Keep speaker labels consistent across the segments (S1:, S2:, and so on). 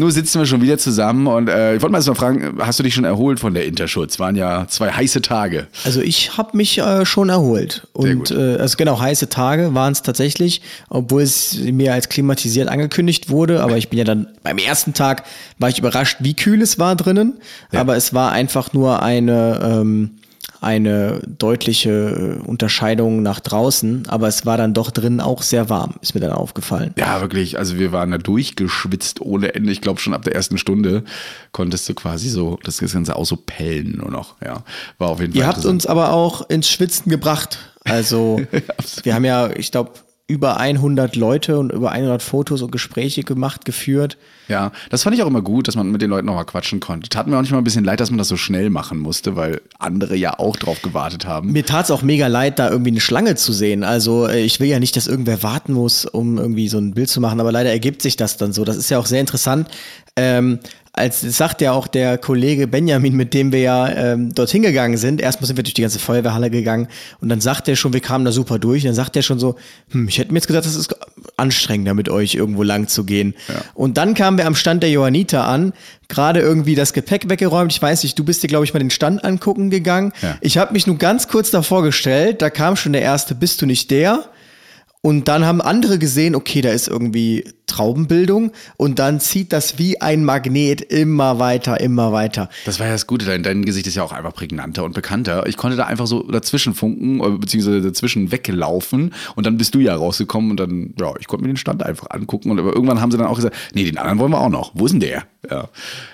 S1: Nur sitzen wir schon wieder zusammen und äh, ich wollte mal erst mal fragen, hast du dich schon erholt von der Interschutz? Waren ja zwei heiße Tage.
S2: Also ich habe mich äh, schon erholt. Und äh, also genau, heiße Tage waren es tatsächlich, obwohl es mir als klimatisiert angekündigt wurde. Aber ich bin ja dann beim ersten Tag war ich überrascht, wie kühl es war drinnen. Ja. Aber es war einfach nur eine ähm, eine deutliche äh, Unterscheidung nach draußen, aber es war dann doch drin auch sehr warm, ist mir dann aufgefallen.
S1: Ja, wirklich. Also wir waren da durchgeschwitzt ohne Ende. Ich glaube schon ab der ersten Stunde konntest du quasi so das Ganze auch so pellen nur noch. Ja, war auf jeden
S2: Fall. Ihr habt uns aber auch ins Schwitzen gebracht. Also wir haben ja, ich glaube, über 100 Leute und über 100 Fotos und Gespräche gemacht, geführt.
S1: Ja, das fand ich auch immer gut, dass man mit den Leuten nochmal quatschen konnte. Tat mir auch nicht mal ein bisschen leid, dass man das so schnell machen musste, weil andere ja auch drauf gewartet haben.
S2: Mir tat es auch mega leid, da irgendwie eine Schlange zu sehen. Also äh, ich will ja nicht, dass irgendwer warten muss, um irgendwie so ein Bild zu machen, aber leider ergibt sich das dann so. Das ist ja auch sehr interessant. Ähm, als sagt ja auch der Kollege Benjamin, mit dem wir ja ähm, dorthin gegangen sind, erstmal sind wir durch die ganze Feuerwehrhalle gegangen und dann sagt er schon, wir kamen da super durch, und dann sagt er schon so, hm, ich hätte mir jetzt gesagt, das ist anstrengender mit euch irgendwo lang zu gehen. Ja. Und dann kamen wir am Stand der Johanniter an, gerade irgendwie das Gepäck weggeräumt. Ich weiß nicht, du bist dir, glaube ich, mal den Stand angucken gegangen. Ja. Ich habe mich nur ganz kurz davor gestellt, da kam schon der erste, bist du nicht der? Und dann haben andere gesehen, okay, da ist irgendwie Traubenbildung und dann zieht das wie ein Magnet immer weiter, immer weiter.
S1: Das war ja das Gute, dein, dein Gesicht ist ja auch einfach prägnanter und bekannter. Ich konnte da einfach so dazwischen funken, äh, beziehungsweise dazwischen weglaufen und dann bist du ja rausgekommen und dann, ja, ich konnte mir den Stand einfach angucken und aber irgendwann haben sie dann auch gesagt, nee, den anderen wollen wir auch noch. Wo ist denn der? Ja.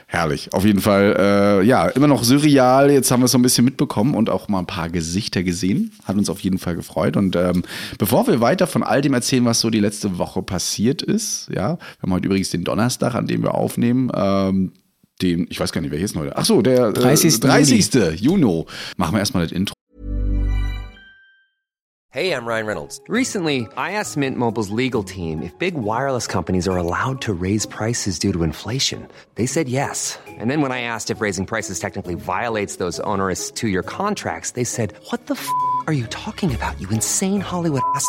S1: Herrlich. Auf jeden Fall, äh, ja, immer noch surreal. Jetzt haben wir es so ein bisschen mitbekommen und auch mal ein paar Gesichter gesehen. Hat uns auf jeden Fall gefreut. Und ähm, bevor wir weiter von all dem erzählen, was so die letzte Woche passiert ist, ja, wir haben heute übrigens den Donnerstag, an dem wir aufnehmen. Ähm, den, ich weiß gar nicht, wer hier ist heute. Ach so, der
S2: 30. Äh,
S1: 30. Juni. Machen wir erstmal das Intro.
S3: Hey, I'm Ryan Reynolds. Recently, I asked Mint Mobile's legal team if big wireless companies are allowed to raise prices due to inflation. They said yes. And then when I asked if raising prices technically violates those onerous two-year contracts, they said, "What the f*** are you talking about? You insane Hollywood ass."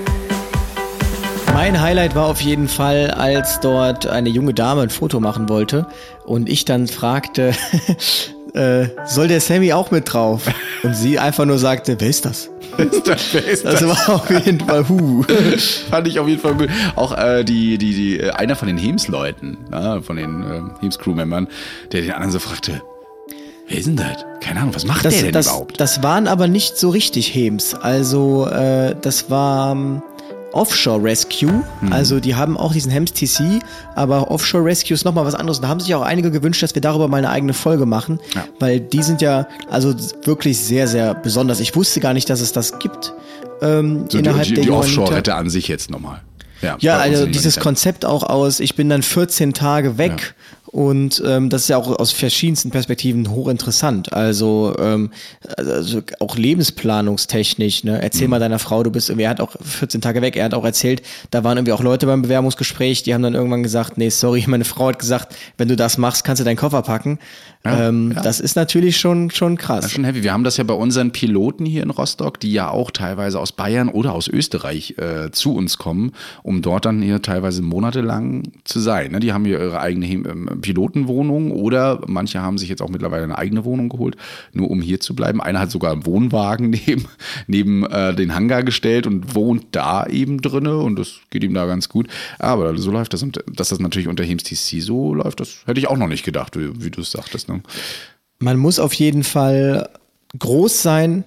S2: Mein Highlight war auf jeden Fall, als dort eine junge Dame ein Foto machen wollte und ich dann fragte, äh, soll der Sammy auch mit drauf? Und sie einfach nur sagte, wer ist das? ist das, wer ist das? das war auf jeden Fall hu.
S1: Fand ich auf jeden Fall gut. Auch äh, die, die, die, äh, einer von den Heems-Leuten, ja, von den äh, Heems-Crew-Membern, der den anderen so fragte, Wer ist denn das? Keine Ahnung, was macht
S2: das,
S1: der denn
S2: das,
S1: überhaupt?
S2: Das waren aber nicht so richtig Heems. Also, äh, das war ähm, Offshore Rescue. Mhm. Also die haben auch diesen Hems TC, aber Offshore Rescue ist nochmal was anderes. Und da haben sich auch einige gewünscht, dass wir darüber mal eine eigene Folge machen, ja. weil die sind ja also wirklich sehr, sehr besonders. Ich wusste gar nicht, dass es das gibt. Ähm,
S1: so innerhalb die, die, der Offshore-Rette an sich jetzt nochmal.
S2: Ja, ja also dieses Konzept auch aus, ich bin dann 14 Tage weg ja. Und ähm, das ist ja auch aus verschiedensten Perspektiven hochinteressant. Also, ähm, also auch lebensplanungstechnisch. Ne? Erzähl mhm. mal deiner Frau, du bist irgendwie, er hat auch 14 Tage weg, er hat auch erzählt, da waren irgendwie auch Leute beim Bewerbungsgespräch, die haben dann irgendwann gesagt, nee, sorry, meine Frau hat gesagt, wenn du das machst, kannst du deinen Koffer packen. Ja, ähm, ja. Das ist natürlich schon, schon krass. Das ist
S1: schon heavy. Wir haben das ja bei unseren Piloten hier in Rostock, die ja auch teilweise aus Bayern oder aus Österreich äh, zu uns kommen, um dort dann hier teilweise monatelang zu sein. Ne? Die haben hier ihre eigene ähm, Pilotenwohnung oder manche haben sich jetzt auch mittlerweile eine eigene Wohnung geholt, nur um hier zu bleiben. Einer hat sogar einen Wohnwagen neben, neben äh, den Hangar gestellt und wohnt da eben drinne und das geht ihm da ganz gut. Aber so läuft das und dass das natürlich unter Heems TC so läuft, das hätte ich auch noch nicht gedacht, wie, wie du es sagtest. Ne?
S2: Man muss auf jeden Fall groß sein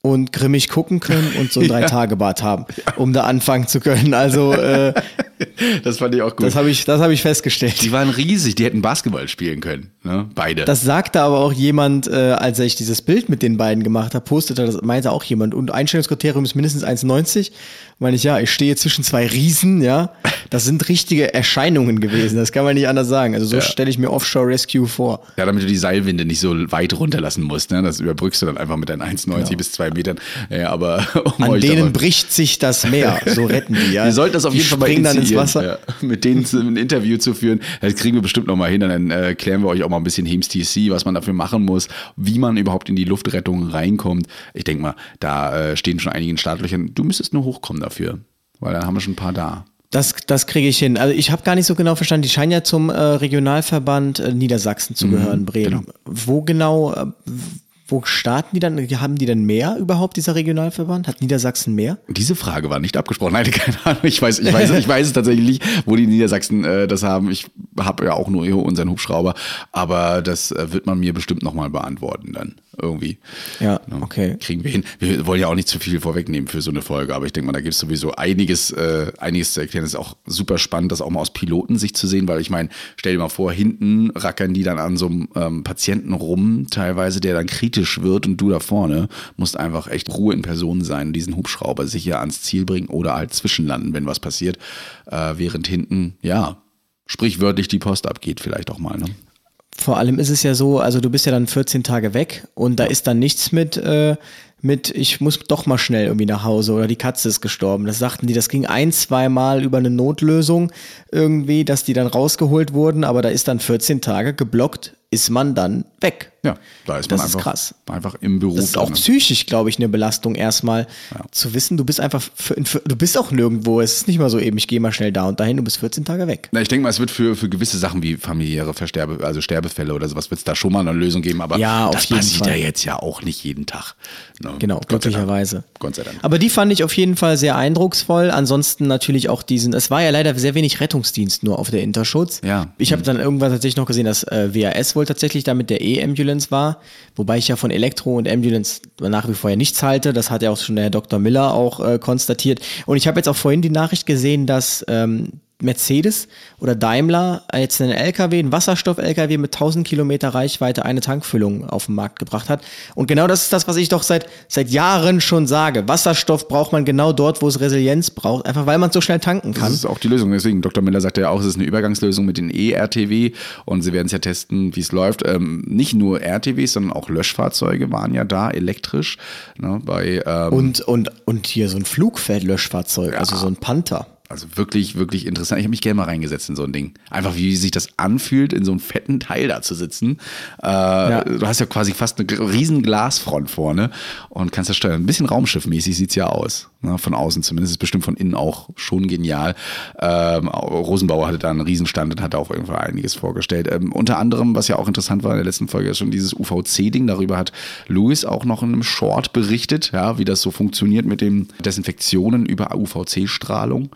S2: und grimmig gucken können und so ein Drei-Tage-Bad haben, um da anfangen zu können. Also äh,
S1: das fand ich auch gut.
S2: Das habe ich, das hab ich festgestellt.
S1: Die waren riesig, die hätten Basketball spielen können, ne? beide.
S2: Das sagte aber auch jemand, äh, als ich dieses Bild mit den beiden gemacht habe, postete das, meinte auch jemand. Und Einstellungskriterium ist mindestens 1,90. Meine ich, ja, ich stehe zwischen zwei Riesen, ja. Das sind richtige Erscheinungen gewesen. Das kann man nicht anders sagen. Also so stelle ich mir Offshore Rescue vor.
S1: Ja, damit du die Seilwinde nicht so weit runterlassen musst. Ne? Das überbrückst du dann einfach mit deinen 1,90 bis 2 Metern. Ja, aber um
S2: An denen bricht sich das Meer. So retten die, ja.
S1: Wir sollten das auf
S2: die
S1: jeden Fall mal
S2: dann ins Wasser.
S1: Ja, mit denen ein Interview zu führen. Das kriegen wir bestimmt noch mal hin. Dann äh, klären wir euch auch mal ein bisschen Heems TC, was man dafür machen muss, wie man überhaupt in die Luftrettung reinkommt. Ich denke mal, da äh, stehen schon einige in Startlöchern. Du müsstest nur hochkommen dafür, weil dann haben wir schon ein paar da.
S2: Das, das kriege ich hin. Also ich habe gar nicht so genau verstanden. Die scheinen ja zum äh, Regionalverband äh, Niedersachsen
S1: Mhm,
S2: zu gehören, Bremen. Wo genau, äh, wo starten die dann? Haben die denn mehr überhaupt, dieser Regionalverband? Hat Niedersachsen mehr?
S1: Diese Frage war nicht abgesprochen. Nein, keine Ahnung. Ich weiß, ich weiß, ich weiß es tatsächlich nicht, wo die Niedersachsen äh, das haben. Ich habe ja auch nur unseren Hubschrauber, aber das äh, wird man mir bestimmt nochmal beantworten dann irgendwie.
S2: Ja,
S1: Ne?
S2: okay.
S1: Kriegen wir hin. Wir wollen ja auch nicht zu viel vorwegnehmen für so eine Folge, aber ich denke mal, da gibt es sowieso einiges, äh, einiges zu erklären. Es ist auch super spannend, das auch mal aus Pilotensicht zu sehen, weil ich meine, stell dir mal vor, hinten rackern die dann an so einem ähm, Patienten rum, teilweise, der dann kritisch wird und du da vorne musst einfach echt Ruhe in Person sein und diesen Hubschrauber sicher ans Ziel bringen oder halt zwischenlanden, wenn was passiert, äh, während hinten, ja, sprichwörtlich die Post abgeht vielleicht auch mal. Ne?
S2: Vor allem ist es ja so, also du bist ja dann 14 Tage weg und da ist dann nichts mit, äh, mit, ich muss doch mal schnell irgendwie nach Hause oder die Katze ist gestorben. Das sagten die, das ging ein, zwei Mal über eine Notlösung irgendwie, dass die dann rausgeholt wurden, aber da ist dann 14 Tage geblockt, ist man dann weg.
S1: Ja, da ist man
S2: Das ist
S1: einfach,
S2: krass.
S1: einfach im Beruf.
S2: Das ist auch psychisch, glaube ich, eine Belastung erstmal zu wissen, du bist einfach, für, für, du bist auch nirgendwo. Es ist nicht mal so eben, ich gehe mal schnell da und dahin, du bist 14 Tage weg.
S1: Na, ich denke mal, es wird für, für gewisse Sachen wie familiäre Versterbe, also Sterbefälle oder sowas, wird es da schon mal eine Lösung geben, aber
S2: Ja,
S1: das passiert
S2: Fall.
S1: ja jetzt ja auch nicht jeden Tag. Ne?
S2: Genau,
S1: Gott
S2: glücklicherweise.
S1: Gott sei Dank.
S2: Aber die fand ich auf jeden Fall sehr eindrucksvoll. Ansonsten natürlich auch diesen, es war ja leider sehr wenig Rettungsdienst nur auf der Interschutz.
S1: Ja.
S2: Ich habe dann irgendwann tatsächlich noch gesehen, dass äh, WAS wohl tatsächlich da der E-Ambulance war, wobei ich ja von Elektro und Ambulance nach wie vor ja nichts halte. Das hat ja auch schon der Dr. Miller auch äh, konstatiert. Und ich habe jetzt auch vorhin die Nachricht gesehen, dass ähm, Mercedes oder Daimler jetzt einen LKW, einen Wasserstoff-LKW mit 1000 Kilometer Reichweite eine Tankfüllung auf den Markt gebracht hat. Und genau das ist das, was ich doch seit, seit Jahren schon sage. Wasserstoff braucht man genau dort, wo es Resilienz braucht, einfach weil man so schnell tanken
S1: Das
S2: kann.
S1: ist auch die Lösung. Deswegen, Dr. Miller sagte ja auch, es ist eine Übergangslösung mit den E-RTW und sie werden es ja testen, wie es läuft. Ähm, nicht nur RTWs, sondern auch Löschfahrzeuge waren ja da, elektrisch. Ne, bei, ähm,
S2: Und, und, und hier so ein Flugfeldlöschfahrzeug, also so ein Panther.
S1: Also wirklich, wirklich interessant. Ich habe mich gerne mal reingesetzt in so ein Ding. Einfach wie sich das anfühlt, in so einem fetten Teil da zu sitzen. Äh, Du hast ja quasi fast eine riesen Glasfront vorne und kannst das steuern. Ein bisschen Raumschiffmäßig sieht's ja aus. Ne? Von außen zumindest. Ist bestimmt von innen auch schon genial. Ähm, Rosenbauer hatte da einen Riesenstand und hat auch irgendwo einiges vorgestellt. Ähm, unter anderem, was ja auch interessant war in der letzten Folge, ist schon dieses UVC-Ding. Darüber hat Louis auch noch in einem Short berichtet, ja, wie das so funktioniert mit den Desinfektionen über UVC-Strahlung.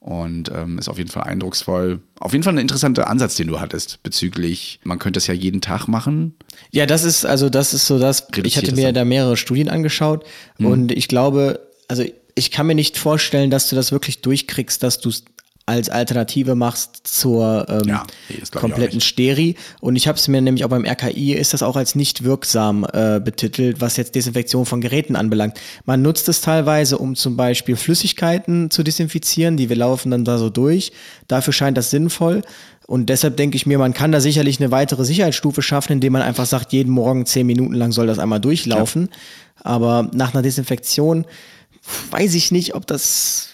S1: Und ähm, ist auf jeden Fall eindrucksvoll. Auf jeden Fall ein interessanter Ansatz, den du hattest bezüglich, man könnte das ja jeden Tag machen.
S2: Ja, das ist, also das ist so das,
S1: Reduziert
S2: ich hatte mir da mehrere Studien angeschaut und ich glaube, also ich kann mir nicht vorstellen, dass du das wirklich durchkriegst, dass du es als Alternative machst zur ähm,
S1: Ja, nee,
S2: kompletten. Steri. Und ich habe es mir nämlich auch beim RKI ist das auch als nicht wirksam äh, betitelt, was jetzt Desinfektion von Geräten anbelangt. Man nutzt es teilweise, um zum Beispiel Flüssigkeiten zu desinfizieren, die wir laufen dann da so durch. Dafür scheint das sinnvoll. Und deshalb denke ich mir, man kann da sicherlich eine weitere Sicherheitsstufe schaffen, indem man einfach sagt, jeden Morgen zehn Minuten lang soll das einmal durchlaufen. Aber nach einer Desinfektion weiß ich nicht, ob das,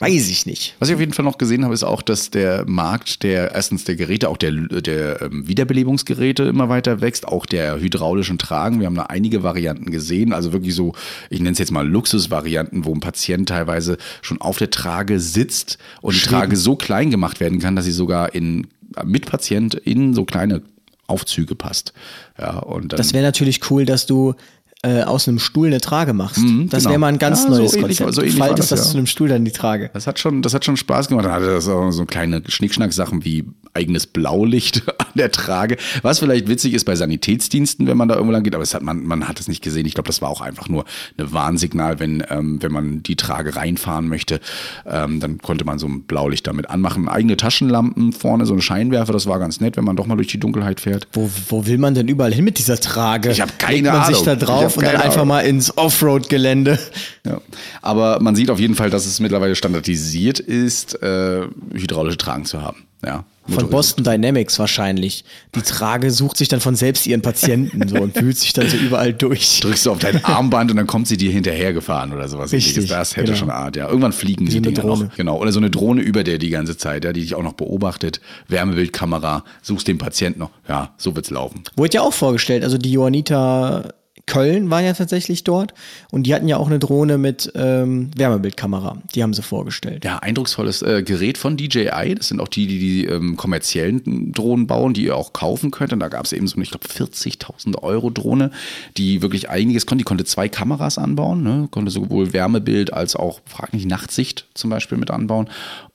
S2: weiß ich nicht.
S1: Was ich auf jeden Fall noch gesehen habe, ist auch, dass der Markt der erstens der Geräte, auch der, der ähm, Wiederbelebungsgeräte immer weiter wächst, auch der hydraulischen Tragen. Wir haben da einige Varianten gesehen, also wirklich so, ich nenne es jetzt mal Luxusvarianten, wo ein Patient teilweise schon auf der Trage sitzt und die Trage so klein gemacht werden kann, dass sie sogar in mit Patient in so kleine Aufzüge passt. Ja, und
S2: Das wäre natürlich cool, dass du äh, aus einem Stuhl eine Trage machst. das
S1: genau.
S2: wäre mal ein ganz
S1: Ja, so
S2: neues
S1: ähnlich-
S2: Konzept.
S1: so ähnlich
S2: faltest
S1: das,
S2: das,
S1: ja.
S2: zu einem Stuhl dann die Trage.
S1: Das hat schon, das hat schon Spaß gemacht. Dann hatte das auch so kleine Schnickschnack-Sachen wie eigenes Blaulicht an der Trage. Was vielleicht witzig ist bei Sanitätsdiensten, wenn man da irgendwo lang geht, aber es hat, man, man hat es nicht gesehen. Ich glaube, das war auch einfach nur ein Warnsignal, wenn, ähm, wenn man die Trage reinfahren möchte. Ähm, dann konnte man so ein Blaulicht damit anmachen. Eigene Taschenlampen vorne, so ein Scheinwerfer, das war ganz nett, wenn man doch mal durch die Dunkelheit fährt.
S2: Wo, wo will man denn überall hin mit dieser Trage?
S1: Ich hab keine
S2: Legt man sich
S1: Ahnung.
S2: da
S1: Ich
S2: drauf und dann
S1: keine
S2: einfach
S1: Ahnung.
S2: mal ins Offroad-Gelände.
S1: Ja. Aber man sieht auf jeden Fall, dass es mittlerweile standardisiert ist, äh, hydraulische Tragen zu haben. Ja.
S2: Von. Boston Dynamics wahrscheinlich. Die Trage sucht sich dann von selbst ihren Patienten so und fühlt sich dann so überall durch.
S1: Drückst du auf dein Armband und dann kommt sie dir hinterhergefahren oder sowas.
S2: Richtig.
S1: Das hätte
S2: genau.
S1: schon Art, ja. Irgendwann fliegen
S2: Wie
S1: die
S2: eine
S1: Dinger
S2: Drohne.
S1: noch. Genau. Oder so eine Drohne über der die ganze Zeit, ja, die dich auch noch beobachtet. Wärmebildkamera, suchst den Patienten noch. Ja, so wird's laufen.
S2: Wurde ja auch vorgestellt. Also die Johanniter Köln waren ja tatsächlich dort und die hatten ja auch eine Drohne mit ähm, Wärmebildkamera. Die haben sie vorgestellt.
S1: Ja, eindrucksvolles äh, Gerät von DJI. Das sind auch die, die die ähm, kommerziellen Drohnen bauen, die ihr auch kaufen könnt. Und da gab es eben so eine, ich glaube, 40.000 Euro Drohne, die wirklich einiges konnte. Die konnte zwei Kameras anbauen, ne? konnte sowohl Wärmebild als auch, frag nicht, Nachtsicht zum Beispiel mit anbauen.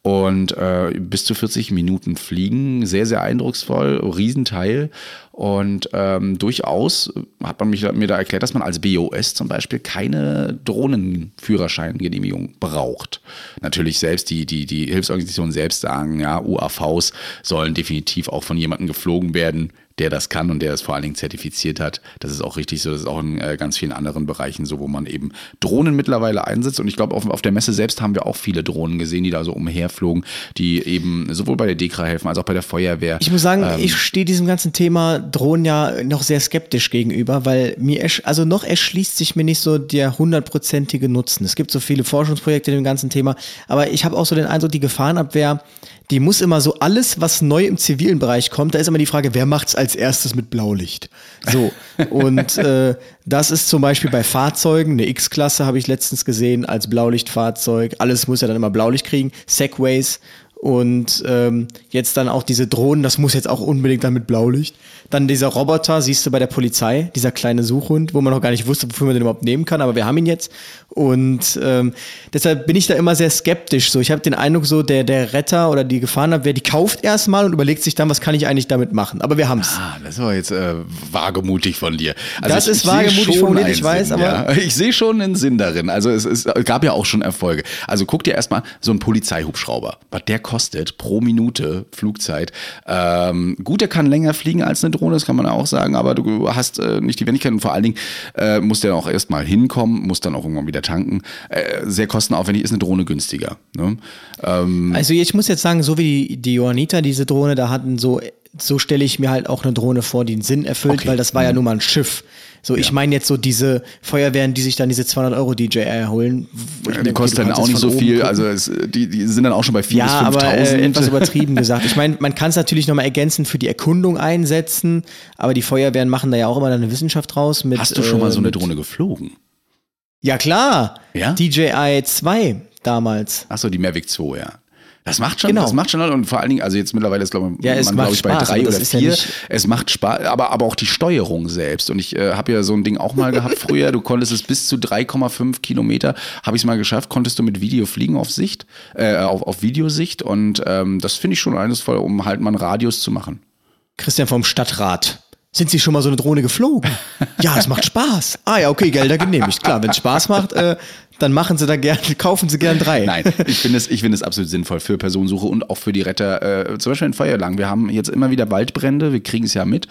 S1: Und äh, bis zu 40 Minuten fliegen. Sehr, sehr eindrucksvoll, Riesenteil. Und ähm, durchaus hat man mich, mir da erklärt, dass man als BOS zum Beispiel keine Drohnenführerscheingenehmigung braucht. Natürlich selbst die, die, die Hilfsorganisationen selbst sagen, ja, UAVs sollen definitiv auch von jemandem geflogen werden, der das kann und der das vor allen Dingen zertifiziert hat. Das ist auch richtig so. Das ist auch in äh, ganz vielen anderen Bereichen so, wo man eben Drohnen mittlerweile einsetzt. Und ich glaube, auf, auf der Messe selbst haben wir auch viele Drohnen gesehen, die da so umherflogen, die eben sowohl bei der DEKRA helfen als auch bei der Feuerwehr.
S2: Ich muss sagen,
S1: Ähm,
S2: ich stehe diesem ganzen Thema Drohnen ja noch sehr skeptisch gegenüber, weil mir, also noch erschließt sich mir nicht so der hundertprozentige Nutzen. Es gibt so viele Forschungsprojekte in dem ganzen Thema, aber ich habe auch so den Eindruck, die Gefahrenabwehr, die muss immer so alles, was neu im zivilen Bereich kommt, da ist immer die Frage, wer macht's als erstes mit Blaulicht? So. Und äh, das ist zum Beispiel bei Fahrzeugen, eine X-Klasse habe ich letztens gesehen als Blaulichtfahrzeug. Alles muss ja dann immer Blaulicht kriegen. Segways und ähm, jetzt dann auch diese Drohnen, das muss jetzt auch unbedingt dann mit Blaulicht. Dann dieser Roboter, siehst du bei der Polizei, dieser kleine Suchhund, wo man noch gar nicht wusste, wofür man den überhaupt nehmen kann, aber wir haben ihn jetzt. Und ähm, deshalb bin ich da immer sehr skeptisch. So, ich habe den Eindruck, so der, der Retter oder die Gefahrenabwehr, die kauft erstmal und überlegt sich dann, was kann ich eigentlich damit machen. Aber wir haben's.
S1: Ah, das war jetzt äh, wagemutig von dir. Also
S2: Das ist
S1: sehe
S2: wagemutig formuliert,
S1: einen
S2: ich weiß,
S1: Sinn,
S2: aber-
S1: Ja. Ich sehe schon einen Sinn darin. Also es, es gab ja auch schon Erfolge. Also guck dir erstmal so einen Polizeihubschrauber, was der kostet pro Minute Flugzeit. Ähm, gut, der kann länger fliegen als eine Drohne, das kann man auch sagen, aber du hast äh, nicht die Wendigkeit und vor allen Dingen äh, muss der auch erstmal hinkommen, muss dann auch irgendwann wieder tanken. Äh, sehr kostenaufwendig ist eine Drohne günstiger. Ne? Ähm,
S2: Also ich muss jetzt sagen, so wie die, die Johanniter diese Drohne da hatten, so, so stelle ich mir halt auch eine Drohne vor, die einen Sinn erfüllt,
S1: Okay.
S2: weil das war ja nun mal ein Schiff. So, ich meine jetzt so diese Feuerwehren, die sich dann diese 200 Euro DJI holen. mir
S1: die
S2: denke,
S1: kosten dann auch nicht so viel,
S2: gucken.
S1: also es, die, die sind dann auch schon bei 4.000
S2: ja,
S1: bis
S2: aber
S1: 5.000.
S2: äh, etwas übertrieben gesagt. Ich meine, man kann es natürlich nochmal ergänzend für die Erkundung einsetzen, aber die Feuerwehren machen da ja auch immer dann eine Wissenschaft draus. Mit,
S1: Hast du schon mal so eine
S2: äh,
S1: Drohne geflogen?
S2: Ja, klar.
S1: Ja?
S2: DJI 2 damals.
S1: Achso, die Mavic 2, ja. Das macht schon,
S2: Genau.
S1: das macht schon und vor allen Dingen, also jetzt mittlerweile ist glaube ich,
S2: Ja,
S1: man glaube ich bei drei oder
S2: ja
S1: vier.
S2: nicht-
S1: es macht Spaß, aber aber auch die Steuerung selbst. Und ich äh, habe ja so ein Ding auch mal gehabt früher. Du konntest es bis zu 3,5 Kilometer, habe ich es mal geschafft, konntest du mit Video fliegen auf Sicht, äh, auf, auf Videosicht. Und ähm, das finde ich schon eindrucksvoll, um halt mal einen Radius zu machen.
S2: Christian vom Stadtrat. Sind Sie schon mal so eine Drohne geflogen? Ja, es macht Spaß. Ah ja, okay, Gelder genehmigt. Klar, wenn es Spaß macht, äh, dann machen Sie da gern, kaufen Sie gern drei.
S1: Nein, ich finde es, ich es absolut sinnvoll für Personensuche und auch für die Retter, äh, zum Beispiel in Feuerlang. Wir haben jetzt immer wieder Waldbrände, wir kriegen es ja mit,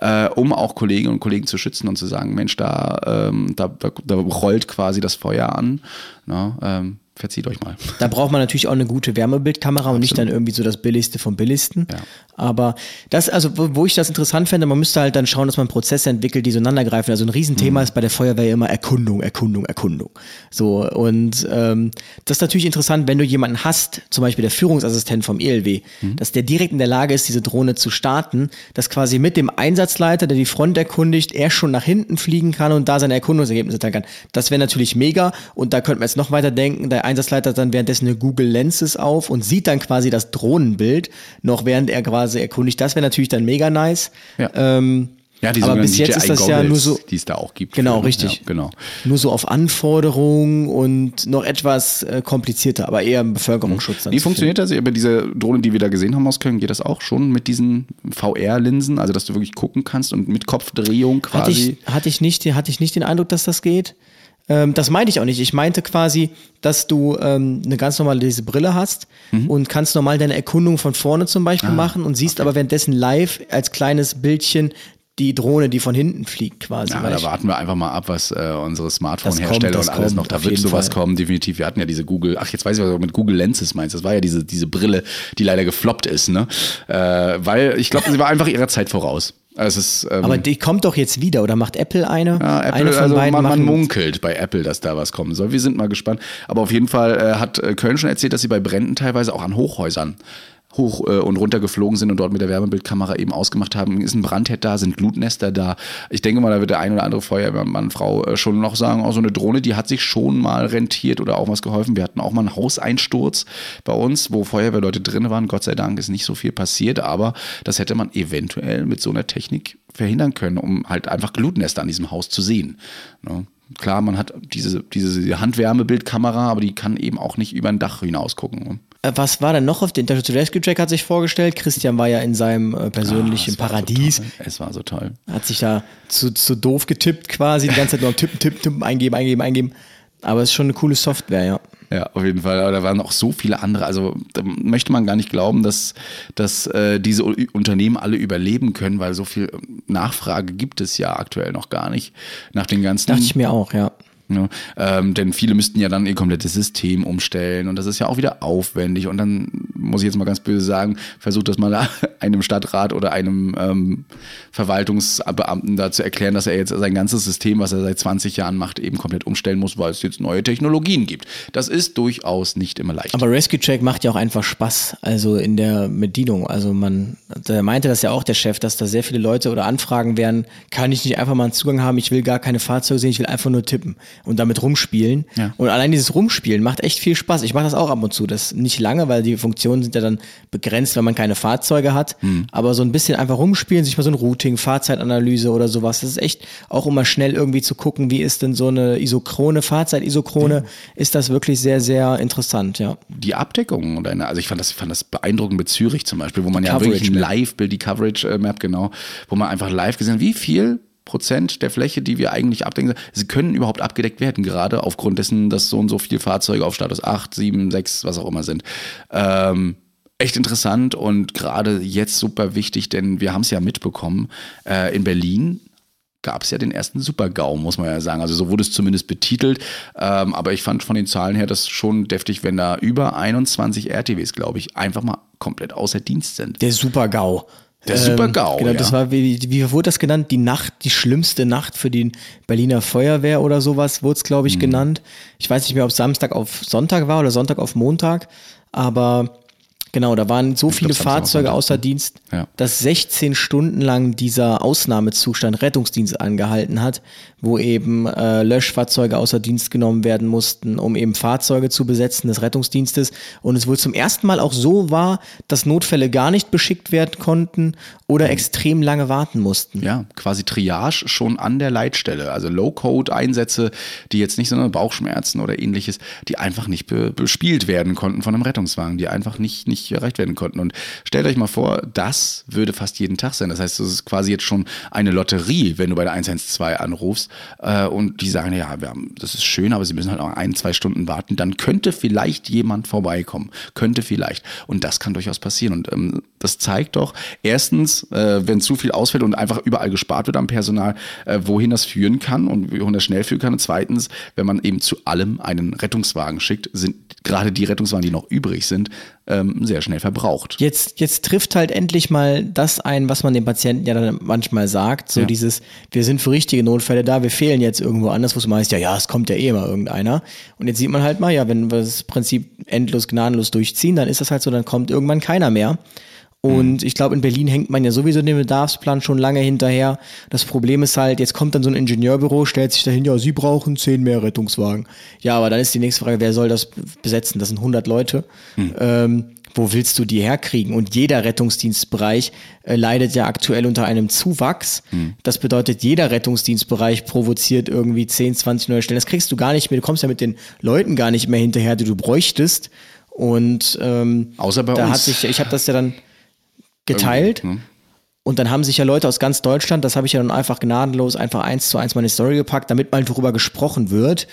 S1: äh, um auch Kolleginnen und Kollegen zu schützen und zu sagen, Mensch, da, ähm, da, da, da rollt quasi das Feuer an. Na, ähm, verzieht euch mal.
S2: Da braucht man natürlich auch eine gute Wärmebildkamera und nicht dann irgendwie so das Billigste vom Billigsten.
S1: Ja.
S2: Aber das, also wo, ich das interessant fände, man müsste halt dann schauen, dass man Prozesse entwickelt, die so ineinander greifen. Also ein Riesenthema ist bei der Feuerwehr immer Erkundung, Erkundung, Erkundung. So, und ähm, das ist natürlich interessant, wenn du jemanden hast, zum Beispiel der Führungsassistent vom ELW, dass der direkt in der Lage ist, diese Drohne zu starten, dass quasi mit dem Einsatzleiter, der die Front erkundigt, er schon nach hinten fliegen kann und da seine Erkundungsergebnisse teilen kann. Das wäre natürlich mega und da könnte man jetzt noch weiter denken, der Einsatzleiter dann währenddessen eine Google Lenses auf und sieht dann quasi das Drohnenbild, noch während er quasi erkundigt. Das wäre natürlich dann mega nice.
S1: Ja.
S2: Ähm,
S1: Ja, die
S2: Aber bis jetzt ist das ja
S1: DJI
S2: nur so,
S1: Goggles, die es da auch gibt.
S2: Genau,
S1: für-
S2: richtig.
S1: Ja, genau.
S2: nur so auf Anforderungen und noch etwas äh, komplizierter, aber eher im Bevölkerungsschutz.
S1: Wie funktioniert das? Aber diese Drohne, die wir da gesehen haben aus Köln, geht das auch schon mit diesen VR-Linsen? Also, dass du wirklich gucken kannst und mit Kopfdrehung
S2: finden. Hatte
S1: quasi.
S2: ich, hatte, ich nicht, hatte ich nicht den Eindruck, dass das geht. Ähm, das meinte ich auch nicht. Ich meinte quasi, dass du ähm, eine ganz normale diese Brille hast
S1: Mhm.
S2: und kannst normal deine Erkundung von vorne zum
S1: Ah,
S2: Beispiel machen und siehst aber währenddessen live als kleines Bildchen die Drohne, die von hinten fliegt quasi.
S1: Ja, da warten wir einfach mal ab, was äh, unsere Smartphone-Hersteller und alles
S2: kommt,
S1: noch. Da wird sowas
S2: Fall.
S1: kommen, definitiv. Wir hatten ja diese Google, ach, jetzt weiß ich, was du mit Google Lenses meinst. Das war ja diese, diese Brille, die leider gefloppt ist, ne? Äh, weil ich glaube, sie war einfach ihrer Zeit voraus. Also Es ähm,
S2: aber die kommt doch jetzt wieder oder macht Apple eine?
S1: Ja, Apple,
S2: eine von
S1: also
S2: beiden
S1: man, man munkelt bei Apple, dass da was kommen soll. Wir sind mal gespannt. Aber auf jeden Fall äh, hat äh, Köln schon erzählt, dass sie bei Bränden teilweise auch an Hochhäusern hoch äh, und runter geflogen sind und dort mit der Wärmebildkamera eben ausgemacht haben, ist ein Brandherd da, sind Glutnester da. Ich denke mal, da wird der ein oder andere Feuerwehrmann, Frau äh, schon noch sagen, auch so eine Drohne, die hat sich schon mal rentiert oder auch was geholfen. Wir hatten auch mal einen Hauseinsturz bei uns, wo Feuerwehrleute drin waren. Gott sei Dank ist nicht so viel passiert, aber das hätte man eventuell mit so einer Technik verhindern können, um halt einfach Glutnester an diesem Haus zu sehen. Ne? Klar, man hat diese, diese Handwärmebildkamera, aber die kann eben auch nicht über ein Dach hinaus gucken.
S2: Äh, Was war denn noch auf den International Rescue Track hat sich vorgestellt? Christian war ja in seinem äh, persönlichen
S1: Ah, es war
S2: Paradies.
S1: So toll. es war so toll.
S2: Hat sich da zu, zu doof getippt quasi, die ganze Zeit nur tippen, tippen, tippen, eingeben, eingeben, eingeben. Aber es ist schon eine coole Software, ja.
S1: Ja, auf jeden Fall. Aber da waren noch so viele andere. Also da möchte man gar nicht glauben, dass, dass äh, diese U- Unternehmen alle überleben können, weil so viel Nachfrage gibt es ja aktuell noch gar nicht. Nach den ganzen.
S2: Dachte ich mir auch, ja.
S1: Ne? Ähm, denn viele müssten ja dann ihr komplettes System umstellen und das ist ja auch wieder aufwendig. Und dann muss ich jetzt mal ganz böse sagen, versucht das mal einem Stadtrat oder einem ähm, Verwaltungsbeamten da zu erklären, dass er jetzt sein ganzes System, was er seit 20 Jahren macht, eben komplett umstellen muss, weil es jetzt neue Technologien gibt. Das ist durchaus nicht immer leicht.
S2: Aber Rescue Track macht ja auch einfach Spaß, also in der Bedienung. Also man, da meinte das ja auch der Chef, dass da sehr viele Leute oder Anfragen werden, kann ich nicht einfach mal einen Zugang haben, ich will gar keine Fahrzeuge sehen, ich will einfach nur tippen und damit rumspielen.
S1: Ja.
S2: Und allein dieses Rumspielen macht echt viel Spaß. Ich mache das auch ab und zu. Das nicht lange, weil die Funktionen sind ja dann begrenzt, wenn man keine Fahrzeuge hat. Aber so ein bisschen einfach rumspielen, sich mal so ein Routing, Fahrzeitanalyse oder sowas. Das ist echt auch immer schnell irgendwie zu gucken, wie ist denn so eine isochrone, Fahrzeit-Isochrone, ist das wirklich sehr, sehr interessant, ja.
S1: die Abdeckung und eine, also ich fand das, fand das beeindruckend mit Zürich zum Beispiel, wo man ja
S2: Coverage
S1: wirklich ein
S2: Map.
S1: Live-Bild, die Coverage-Map, genau, wo man einfach live gesehen hat, wie viel Prozent der Fläche, die wir eigentlich abdecken, sie können überhaupt abgedeckt werden, gerade aufgrund dessen, dass so und so viele Fahrzeuge auf Status 8, 7, 6, was auch immer sind. Ähm, echt interessant und gerade jetzt super wichtig, denn wir haben es ja mitbekommen, äh, in Berlin gab es ja den ersten Super-GAU, muss man ja sagen. Also so wurde es zumindest betitelt. Ähm, aber ich fand von den Zahlen her das schon deftig, wenn da über 21 RTWs, glaube ich, einfach mal komplett außer Dienst sind.
S2: Der Super-GAU.
S1: Der Super-GAU,
S2: Genau, das
S1: ja.
S2: war, wie, wie wurde das genannt? Die Nacht, die schlimmste Nacht für die Berliner Feuerwehr oder sowas wurde es, glaube ich,
S1: Mhm.
S2: genannt. Ich weiß nicht mehr, ob Samstag auf Sonntag war oder Sonntag auf Montag, aber genau, da waren so viele Fahrzeuge außer
S1: ne?
S2: Dienst,
S1: Ja.
S2: dass 16 Stunden lang dieser Ausnahmezustand Rettungsdienst angehalten hat, wo eben äh, Löschfahrzeuge außer Dienst genommen werden mussten, um eben Fahrzeuge zu besetzen des Rettungsdienstes. Und es wohl zum ersten Mal auch so war, dass Notfälle gar nicht beschickt werden konnten oder extrem lange warten mussten.
S1: Ja, quasi Triage schon an der Leitstelle. Also Low-Code-Einsätze, die jetzt nicht so eine Bauchschmerzen oder ähnliches, die einfach nicht be bespielt werden konnten von einem Rettungswagen, die einfach nicht, nicht erreicht werden konnten. Und stellt euch mal vor, das würde fast jeden Tag sein. Das heißt, das ist quasi jetzt schon eine Lotterie, wenn du bei der 112 anrufst äh, und die sagen, ja, wir haben, das ist schön, aber sie müssen halt auch ein, zwei Stunden warten. Dann könnte vielleicht jemand vorbeikommen. Könnte vielleicht. Und das kann durchaus passieren. Und ähm, das zeigt doch erstens, äh, wenn zu viel ausfällt und einfach überall gespart wird am Personal, äh, wohin das führen kann und wohin das schnell führen kann. Und zweitens, wenn man eben zu allem einen Rettungswagen schickt, sind gerade die Rettungswagen, die noch übrig sind, ähm, sehr schnell verbraucht.
S2: Jetzt, jetzt trifft halt endlich mal das ein, was man den Patienten ja dann manchmal sagt. So
S1: Ja.
S2: dieses, wir sind für richtige Notfälle da, wir fehlen jetzt irgendwo anders, wo es mal heißt, ja, ja, es kommt ja eh immer irgendeiner. Und jetzt sieht man halt mal, ja, wenn wir das Prinzip endlos, gnadenlos durchziehen, dann ist das halt so, dann kommt irgendwann keiner mehr. Und ich glaube, in Berlin hängt man ja sowieso den Bedarfsplan schon lange hinterher. Das Problem ist halt, jetzt kommt dann so ein Ingenieurbüro, stellt sich dahin, ja, sie brauchen zehn mehr Rettungswagen. Ja, aber dann ist die nächste Frage, wer soll das besetzen? Das sind 100 Leute. Ähm, wo willst du die herkriegen? Und jeder Rettungsdienstbereich äh, leidet ja aktuell unter einem Zuwachs. Das bedeutet, jeder Rettungsdienstbereich provoziert irgendwie 10, 20 neue Stellen. Das kriegst du gar nicht mehr. Du kommst ja mit den Leuten gar nicht mehr hinterher, die du bräuchtest. Und ähm,
S1: Außer bei
S2: da
S1: uns.
S2: hat sich, ich habe das ja dann geteilt. Und dann haben sich ja Leute aus ganz Deutschland, das habe ich ja dann einfach gnadenlos einfach eins zu eins meine Story gepackt, damit mal darüber gesprochen wird.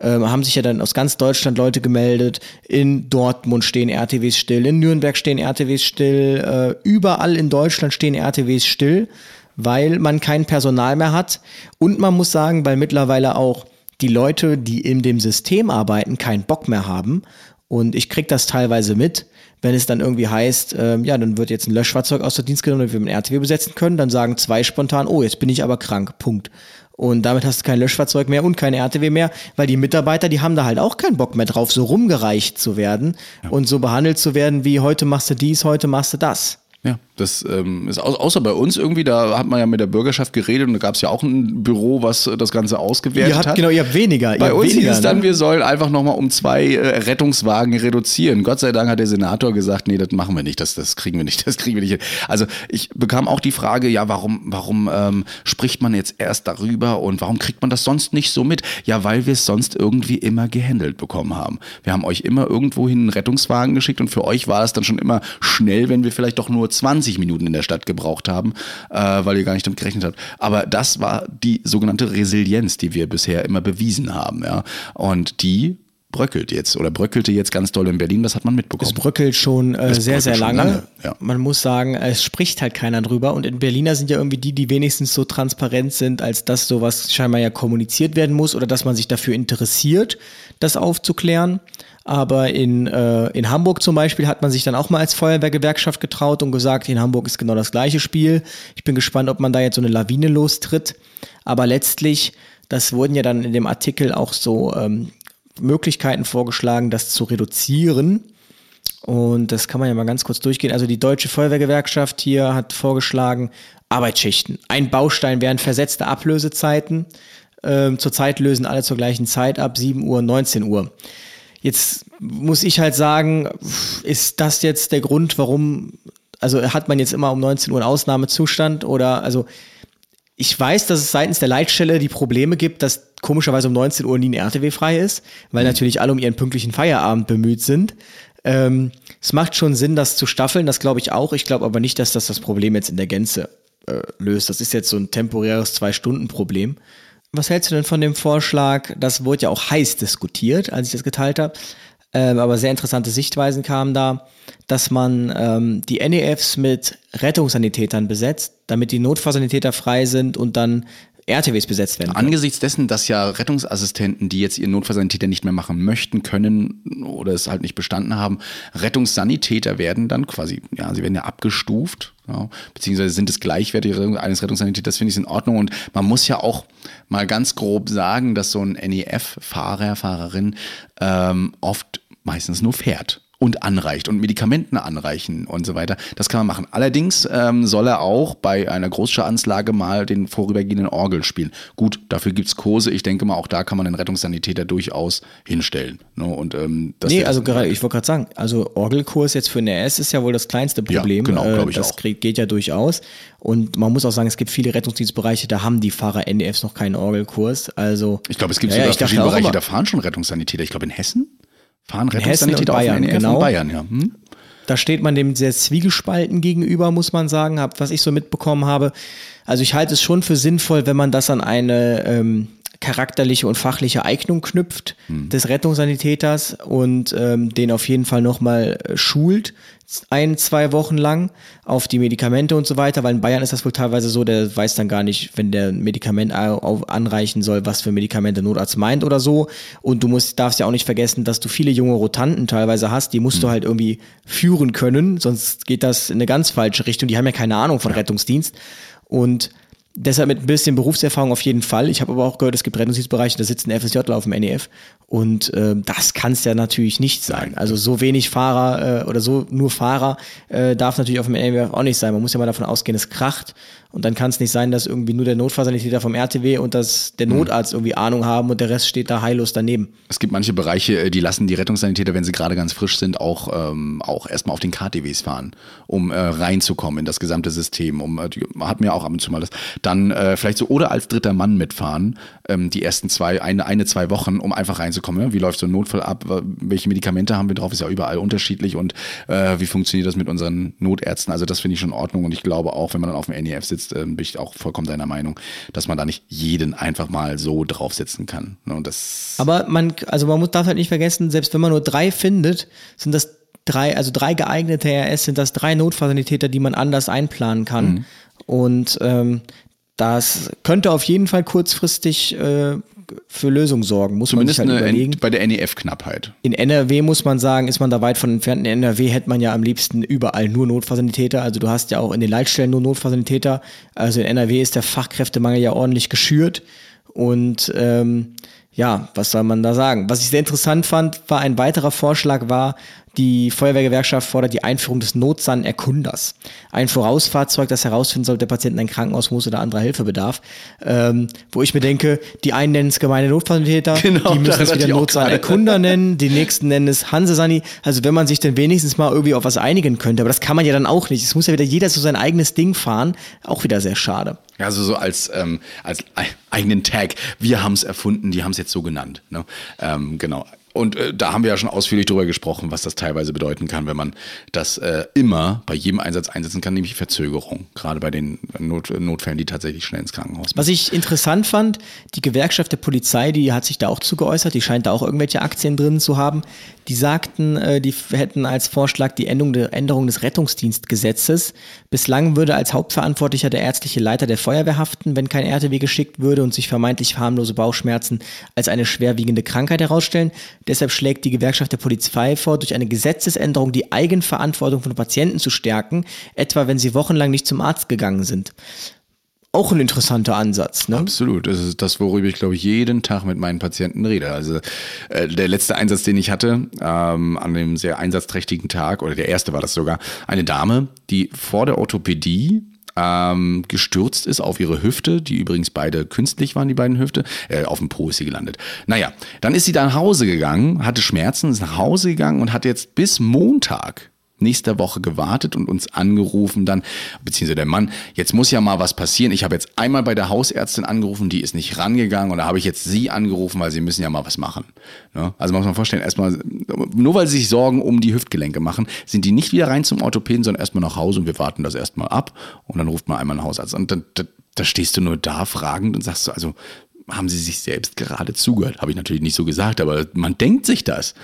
S2: Ähm, haben sich ja dann aus ganz Deutschland Leute gemeldet. In Dortmund stehen RTWs still, in Nürnberg stehen RTWs still, äh, überall in Deutschland stehen RTWs still, weil man kein Personal mehr hat. Und man muss sagen, weil mittlerweile auch die Leute, die in dem System arbeiten, keinen Bock mehr haben. Und ich krieg das teilweise mit, wenn es dann irgendwie heißt, ähm, ja, dann wird jetzt ein Löschfahrzeug aus der Dienst genommen, damit wir ein RTW besetzen können, dann sagen zwei spontan, oh, jetzt bin ich aber krank, Punkt. Und damit hast du kein Löschfahrzeug mehr und keine RTW mehr, weil die Mitarbeiter, die haben da halt auch keinen Bock mehr drauf, so rumgereicht zu werden und so behandelt zu werden, wie heute machst du dies, heute machst du das.
S1: Ja, das ähm, ist au außer bei uns irgendwie, da hat man ja mit der Bürgerschaft geredet und da gab es ja auch ein Büro, was äh, das Ganze ausgewertet
S2: Ihr habt,
S1: hat.
S2: genau, ihr habt weniger.
S1: Bei
S2: habt
S1: uns
S2: weniger,
S1: hieß es dann,
S2: ne?
S1: wir sollen einfach nochmal um zwei äh, Rettungswagen reduzieren. Gott sei Dank hat der Senator gesagt, nee, das machen wir nicht, das, das kriegen wir nicht, das kriegen wir nicht hin. Also ich bekam auch die Frage, ja, warum, warum ähm, spricht man jetzt erst darüber und warum kriegt man das sonst nicht so mit? Ja, weil wir es sonst irgendwie immer gehandelt bekommen haben. Wir haben euch immer irgendwohin einen Rettungswagen geschickt und für euch war es dann schon immer schnell, wenn wir vielleicht doch nur 20 Minuten in der Stadt gebraucht haben, äh, weil ihr gar nicht damit gerechnet habt. Aber das war die sogenannte Resilienz, die wir bisher immer bewiesen haben, ja. Und die bröckelt jetzt oder bröckelte jetzt ganz doll in Berlin, das hat man mitbekommen.
S2: Es bröckelt schon äh,
S1: Es
S2: sehr,
S1: bröckelt
S2: sehr lange.
S1: lange, ja.
S2: Man muss sagen, es spricht halt keiner drüber. Und in Berliner sind ja irgendwie die, die wenigstens so transparent sind, als dass sowas scheinbar ja kommuniziert werden muss oder dass man sich dafür interessiert, das aufzuklären. Aber in, äh, in Hamburg zum Beispiel hat man sich dann auch mal als Feuerwehrgewerkschaft getraut und gesagt, in Hamburg ist genau das gleiche Spiel. Ich bin gespannt, ob man da jetzt so eine Lawine lostritt. Aber letztlich, das wurden ja dann in dem Artikel auch so ähm, Möglichkeiten vorgeschlagen, das zu reduzieren. Und das kann man ja mal ganz kurz durchgehen. Also die Deutsche Feuerwehrgewerkschaft hier hat vorgeschlagen, Arbeitsschichten. Ein Baustein wären versetzte Ablösezeiten. Ähm, zurzeit lösen alle zur gleichen Zeit ab, 7 Uhr, 19 Uhr. Jetzt muss ich halt sagen, ist das jetzt der Grund, warum, also hat man jetzt immer um 19 Uhr einen Ausnahmezustand oder, also ich weiß, dass es seitens der Leitstelle die Probleme gibt, dass komischerweise um 19 Uhr nie ein RTW frei ist, weil natürlich alle um ihren pünktlichen Feierabend bemüht sind. Ähm, es macht schon Sinn, das zu staffeln, das glaube ich auch. Ich glaube aber nicht, dass das das Problem jetzt in der Gänze äh, löst. Das ist jetzt so ein temporäres Zwei-Stunden-Problem. Was hältst du denn von dem Vorschlag? Das wurde ja auch heiß diskutiert, als ich das geteilt habe. Ähm, aber sehr interessante Sichtweisen kamen da, dass man ähm, die NEFs mit Rettungssanitätern besetzt, damit die Notfallsanitäter frei sind und dann RTWs besetzt werden. können.
S1: Angesichts dessen, dass ja Rettungsassistenten, die jetzt ihren Notfallsanitäter nicht mehr machen möchten, können oder es halt nicht bestanden haben, Rettungssanitäter werden dann quasi, ja, sie werden ja abgestuft, ja, beziehungsweise sind es gleichwertige eines Rettungssanitäters, finde ich in Ordnung. Und man muss ja auch mal ganz grob sagen, dass so ein NEF-Fahrer, Fahrerin ähm, oft meistens nur fährt und anreicht und Medikamenten anreichen und so weiter. Das kann man machen. Allerdings ähm, soll er auch bei einer Großscharanlage mal den vorübergehenden Orgel spielen. Gut, dafür gibt's Kurse. Ich denke mal, auch da kann man den Rettungssanitäter durchaus hinstellen. Ne? Und, ähm,
S2: Nee, also gerade, ich wollte gerade sagen, also Orgelkurs jetzt für eine RS ist ja wohl das kleinste
S1: Ja,
S2: Problem.
S1: genau,
S2: Äh,
S1: glaub ich
S2: Das
S1: auch.
S2: geht ja durchaus. Und man muss auch sagen, es gibt viele Rettungsdienstbereiche, da haben die Fahrer NDFs noch keinen Orgelkurs. Also
S1: ich glaube, es gibt
S2: Ja, ja,
S1: sogar verschiedene Bereiche,
S2: immer-
S1: da fahren schon Rettungssanitäter. Ich glaube, in Hessen fahren
S2: Hessen und
S1: Rettungssanitäter
S2: Bayern,
S1: auf NEF
S2: genau.
S1: in Bayern, ja. Hm?
S2: Da steht man dem sehr zwiegespalten gegenüber, muss man sagen, hab, was ich so mitbekommen habe. Also ich halte es schon für sinnvoll, wenn man das an eine ähm, charakterliche und fachliche Eignung knüpft des Rettungssanitäters und ähm, den auf jeden Fall nochmal äh, schult, ein, zwei Wochen lang auf die Medikamente und so weiter, weil in Bayern ist das wohl teilweise so, der weiß dann gar nicht, wenn der Medikament anreichen soll, was für Medikamente der Notarzt meint oder so. Und du musst, darfst ja auch nicht vergessen, dass du viele junge Rotanten teilweise hast, die musst du halt irgendwie führen können, sonst geht das in eine ganz falsche Richtung. Die haben ja keine Ahnung von Rettungsdienst. Und Deshalb mit ein bisschen Berufserfahrung auf jeden Fall. Ich habe aber auch gehört, es gibt Rettungsdienstbereiche, da sitzen FSJler auf dem NEF. Und äh, das kann es ja natürlich nicht sein. Also so wenig Fahrer äh, oder so nur Fahrer äh, darf natürlich auf dem NEF auch nicht sein. Man muss ja mal davon ausgehen, es kracht. Und dann kann es nicht sein, dass irgendwie nur der Notfallsanitäter vom RTW und dass der Notarzt irgendwie Ahnung haben und der Rest steht da heillos daneben.
S1: Es gibt manche Bereiche, äh, die lassen die Rettungssanitäter, wenn sie gerade ganz frisch sind, auch, ähm, auch erstmal auf den KTWs fahren, um äh, reinzukommen in das gesamte System. Um, äh, hat mir auch ab und zu mal das. Dann äh, vielleicht so oder als dritter Mann mitfahren, ähm, die ersten zwei, eine, eine, zwei Wochen, um einfach reinzukommen. Ja? Wie läuft so ein Notfall ab? Welche Medikamente haben wir drauf? Ist ja überall unterschiedlich und äh, wie funktioniert das mit unseren Notärzten? Also das finde ich schon in Ordnung und ich glaube auch, wenn man dann auf dem NEF sitzt, sitzt, äh, bin ich auch vollkommen deiner Meinung, dass man da nicht jeden einfach mal so draufsetzen kann. Ne, und das
S2: Aber man, also man muss, darf halt nicht vergessen, selbst wenn man nur drei findet, sind das drei, also drei geeignete RS sind das drei Notfallsanitäter, die man anders einplanen kann. Mhm. Und ähm, das könnte auf jeden Fall kurzfristig äh, für Lösungen sorgen, muss
S1: Zumindest
S2: man sich halt überlegen.
S1: bei der NEF-Knappheit.
S2: In NRW muss man sagen, ist man da weit von entfernt. In NRW hätte man ja am liebsten überall nur Notfallsanitäter. Also du hast ja auch in den Leitstellen nur Notfallsanitäter. Also in NRW ist der Fachkräftemangel ja ordentlich geschürt. Und ähm, ja, was soll man da sagen? Was ich sehr interessant fand, war ein weiterer Vorschlag war, die Feuerwehrgewerkschaft fordert die Einführung des Notsan-Erkunders. Ein Vorausfahrzeug, das herausfinden soll, ob der Patient in ein Krankenhaus muss oder anderer Hilfe bedarf. Ähm, wo ich mir denke, die einen nennen es gemeine Notfalltäter, genau, die müssen es wieder Notsan-Erkunder nennen, die nächsten nennen es Hansesani. Also wenn man sich denn wenigstens mal irgendwie auf was einigen könnte, aber das kann man ja dann auch nicht. Es muss ja wieder jeder so sein eigenes Ding fahren. Auch wieder sehr schade.
S1: Ja, also so als, ähm, als eigenen Tag. Wir haben es erfunden, die haben es jetzt so genannt. Ne? Ähm, genau. Und äh, da haben wir ja schon ausführlich drüber gesprochen, was das teilweise bedeuten kann, wenn man das äh, immer bei jedem Einsatz einsetzen kann, nämlich Verzögerung. Gerade bei den Not Notfällen, die tatsächlich schnell ins Krankenhaus müssen.
S2: Was ich interessant fand, die Gewerkschaft der Polizei, die hat sich da auch zu geäußert, die scheint da auch irgendwelche Aktien drin zu haben. Die sagten, äh, die hätten als Vorschlag die Änderung, der Änderung des Rettungsdienstgesetzes. Bislang würde als Hauptverantwortlicher der ärztliche Leiter der Feuerwehr haften, wenn kein RTW geschickt würde und sich vermeintlich harmlose Bauchschmerzen als eine schwerwiegende Krankheit herausstellen. Deshalb schlägt die Gewerkschaft der Polizei vor, durch eine Gesetzesänderung die Eigenverantwortung von Patienten zu stärken, etwa wenn sie wochenlang nicht zum Arzt gegangen sind. Auch ein interessanter Ansatz, ne?
S1: Absolut. Das ist das, worüber ich, glaube ich, jeden Tag mit meinen Patienten rede. Also äh, der letzte Einsatz, den ich hatte, ähm, an dem sehr einsatzträchtigen Tag, oder der erste war das sogar, eine Dame, die vor der Orthopädie ähm, gestürzt ist auf ihre Hüfte, die übrigens beide künstlich waren, die beiden Hüfte. Äh, auf dem Po ist sie gelandet. Naja, dann ist sie da nach Hause gegangen, hatte Schmerzen, ist nach Hause gegangen und hat jetzt bis Montag nächster Woche gewartet und uns angerufen dann, beziehungsweise der Mann, jetzt muss ja mal was passieren. Ich habe jetzt einmal bei der Hausärztin angerufen, die ist nicht rangegangen und da habe ich jetzt sie angerufen, weil sie müssen ja mal was machen. Ne? Also muss man vorstellen, erstmal, nur weil sie sich Sorgen um die Hüftgelenke machen, sind die nicht wieder rein zum Orthopäden, sondern erstmal nach Hause und wir warten das erstmal ab und dann ruft man einmal einen Hausarzt. Und dann, da, da stehst du nur da fragend und sagst so, also haben sie sich selbst gerade zugehört. Habe ich natürlich nicht so gesagt, aber man denkt sich das.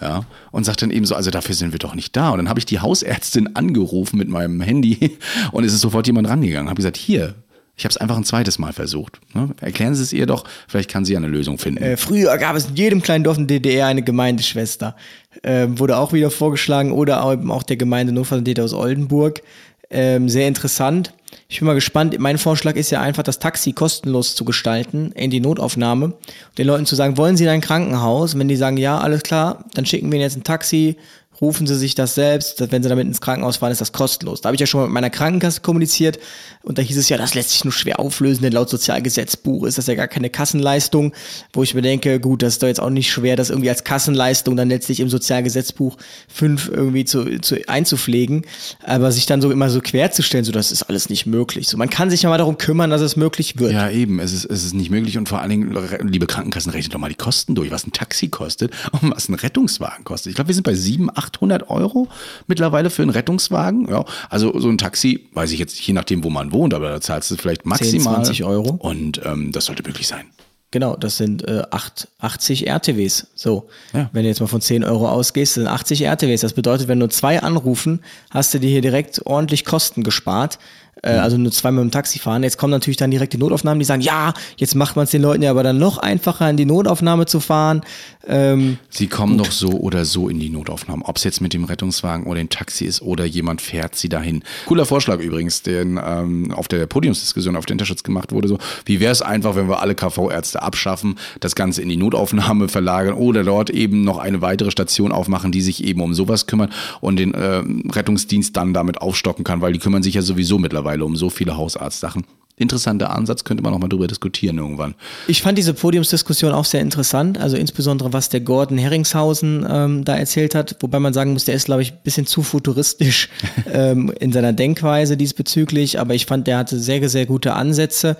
S1: Ja, und sagt dann eben so, also dafür sind wir doch nicht da. Und dann habe ich die Hausärztin angerufen mit meinem Handy und es ist sofort jemand rangegangen. Habe gesagt, hier, ich habe es einfach ein zweites Mal versucht. Ne? Erklären Sie es ihr doch, vielleicht kann sie eine Lösung finden.
S2: Äh, früher gab es in jedem kleinen Dorf in der DDR eine Gemeindeschwester. Äh, wurde auch wieder vorgeschlagen oder auch der Gemeindenotfalltäter aus Oldenburg. Ähm, sehr interessant. Ich bin mal gespannt. Mein Vorschlag ist ja einfach, das Taxi kostenlos zu gestalten in die Notaufnahme. Den Leuten zu sagen, wollen Sie in ein Krankenhaus? Und wenn die sagen, ja, alles klar, dann schicken wir Ihnen jetzt ein Taxi, rufen Sie sich das selbst. Wenn Sie damit ins Krankenhaus fahren, ist das kostenlos. Da habe ich ja schon mal mit meiner Krankenkasse kommuniziert und da hieß es ja, das lässt sich nur schwer auflösen, denn laut Sozialgesetzbuch ist das ja gar keine Kassenleistung, wo ich mir denke, gut, das ist doch jetzt auch nicht schwer, das irgendwie als Kassenleistung dann letztlich im Sozialgesetzbuch fünf irgendwie zu, zu einzupflegen, aber sich dann so immer so querzustellen, so das ist alles nicht möglich. So, man kann sich ja mal darum kümmern, dass es möglich wird.
S1: Ja, eben, es ist, es ist nicht möglich und vor allen Dingen, liebe Krankenkassen, rechnet doch mal die Kosten durch, was ein Taxi kostet und was ein Rettungswagen kostet. Ich glaube, wir sind bei 700, 800 Euro mittlerweile für einen Rettungswagen. Ja, also so ein Taxi, weiß ich jetzt, je nachdem, wo man wohnt, aber da zahlst du vielleicht maximal
S2: 10, 20 Euro.
S1: Und ähm, das sollte möglich sein.
S2: Genau, das sind äh, 8, 80 RTWs. So, ja. wenn du jetzt mal von 10 Euro ausgehst, sind 80 RTWs. Das bedeutet, wenn nur zwei anrufen, hast du dir hier direkt ordentlich Kosten gespart. Äh, also nur zweimal im Taxi fahren. Jetzt kommen natürlich dann direkt die Notaufnahmen, die sagen, ja, jetzt macht man es den Leuten ja aber dann noch einfacher, in die Notaufnahme zu fahren. Ähm,
S1: Sie kommen doch so oder so in die Notaufnahme, ob es jetzt mit dem Rettungswagen oder dem Taxi ist oder jemand fährt sie dahin. Cooler Vorschlag übrigens, den ähm, auf der Podiumsdiskussion auf der Interschutz gemacht wurde. So, wie wäre es einfach, wenn wir alle KV-Ärzte abschaffen, das Ganze in die Notaufnahme verlagern oder dort eben noch eine weitere Station aufmachen, die sich eben um sowas kümmert und den äh, Rettungsdienst dann damit aufstocken kann, weil die kümmern sich ja sowieso mittlerweile um so viele Hausarztsachen. Interessanter Ansatz, könnte man noch mal drüber diskutieren irgendwann.
S2: Ich fand diese Podiumsdiskussion auch sehr interessant, also insbesondere was der Gordon Herringshausen ähm, da erzählt hat, wobei man sagen muss, der ist, glaube ich, ein bisschen zu futuristisch ähm, in seiner Denkweise diesbezüglich, aber ich fand, der hatte sehr, sehr gute Ansätze.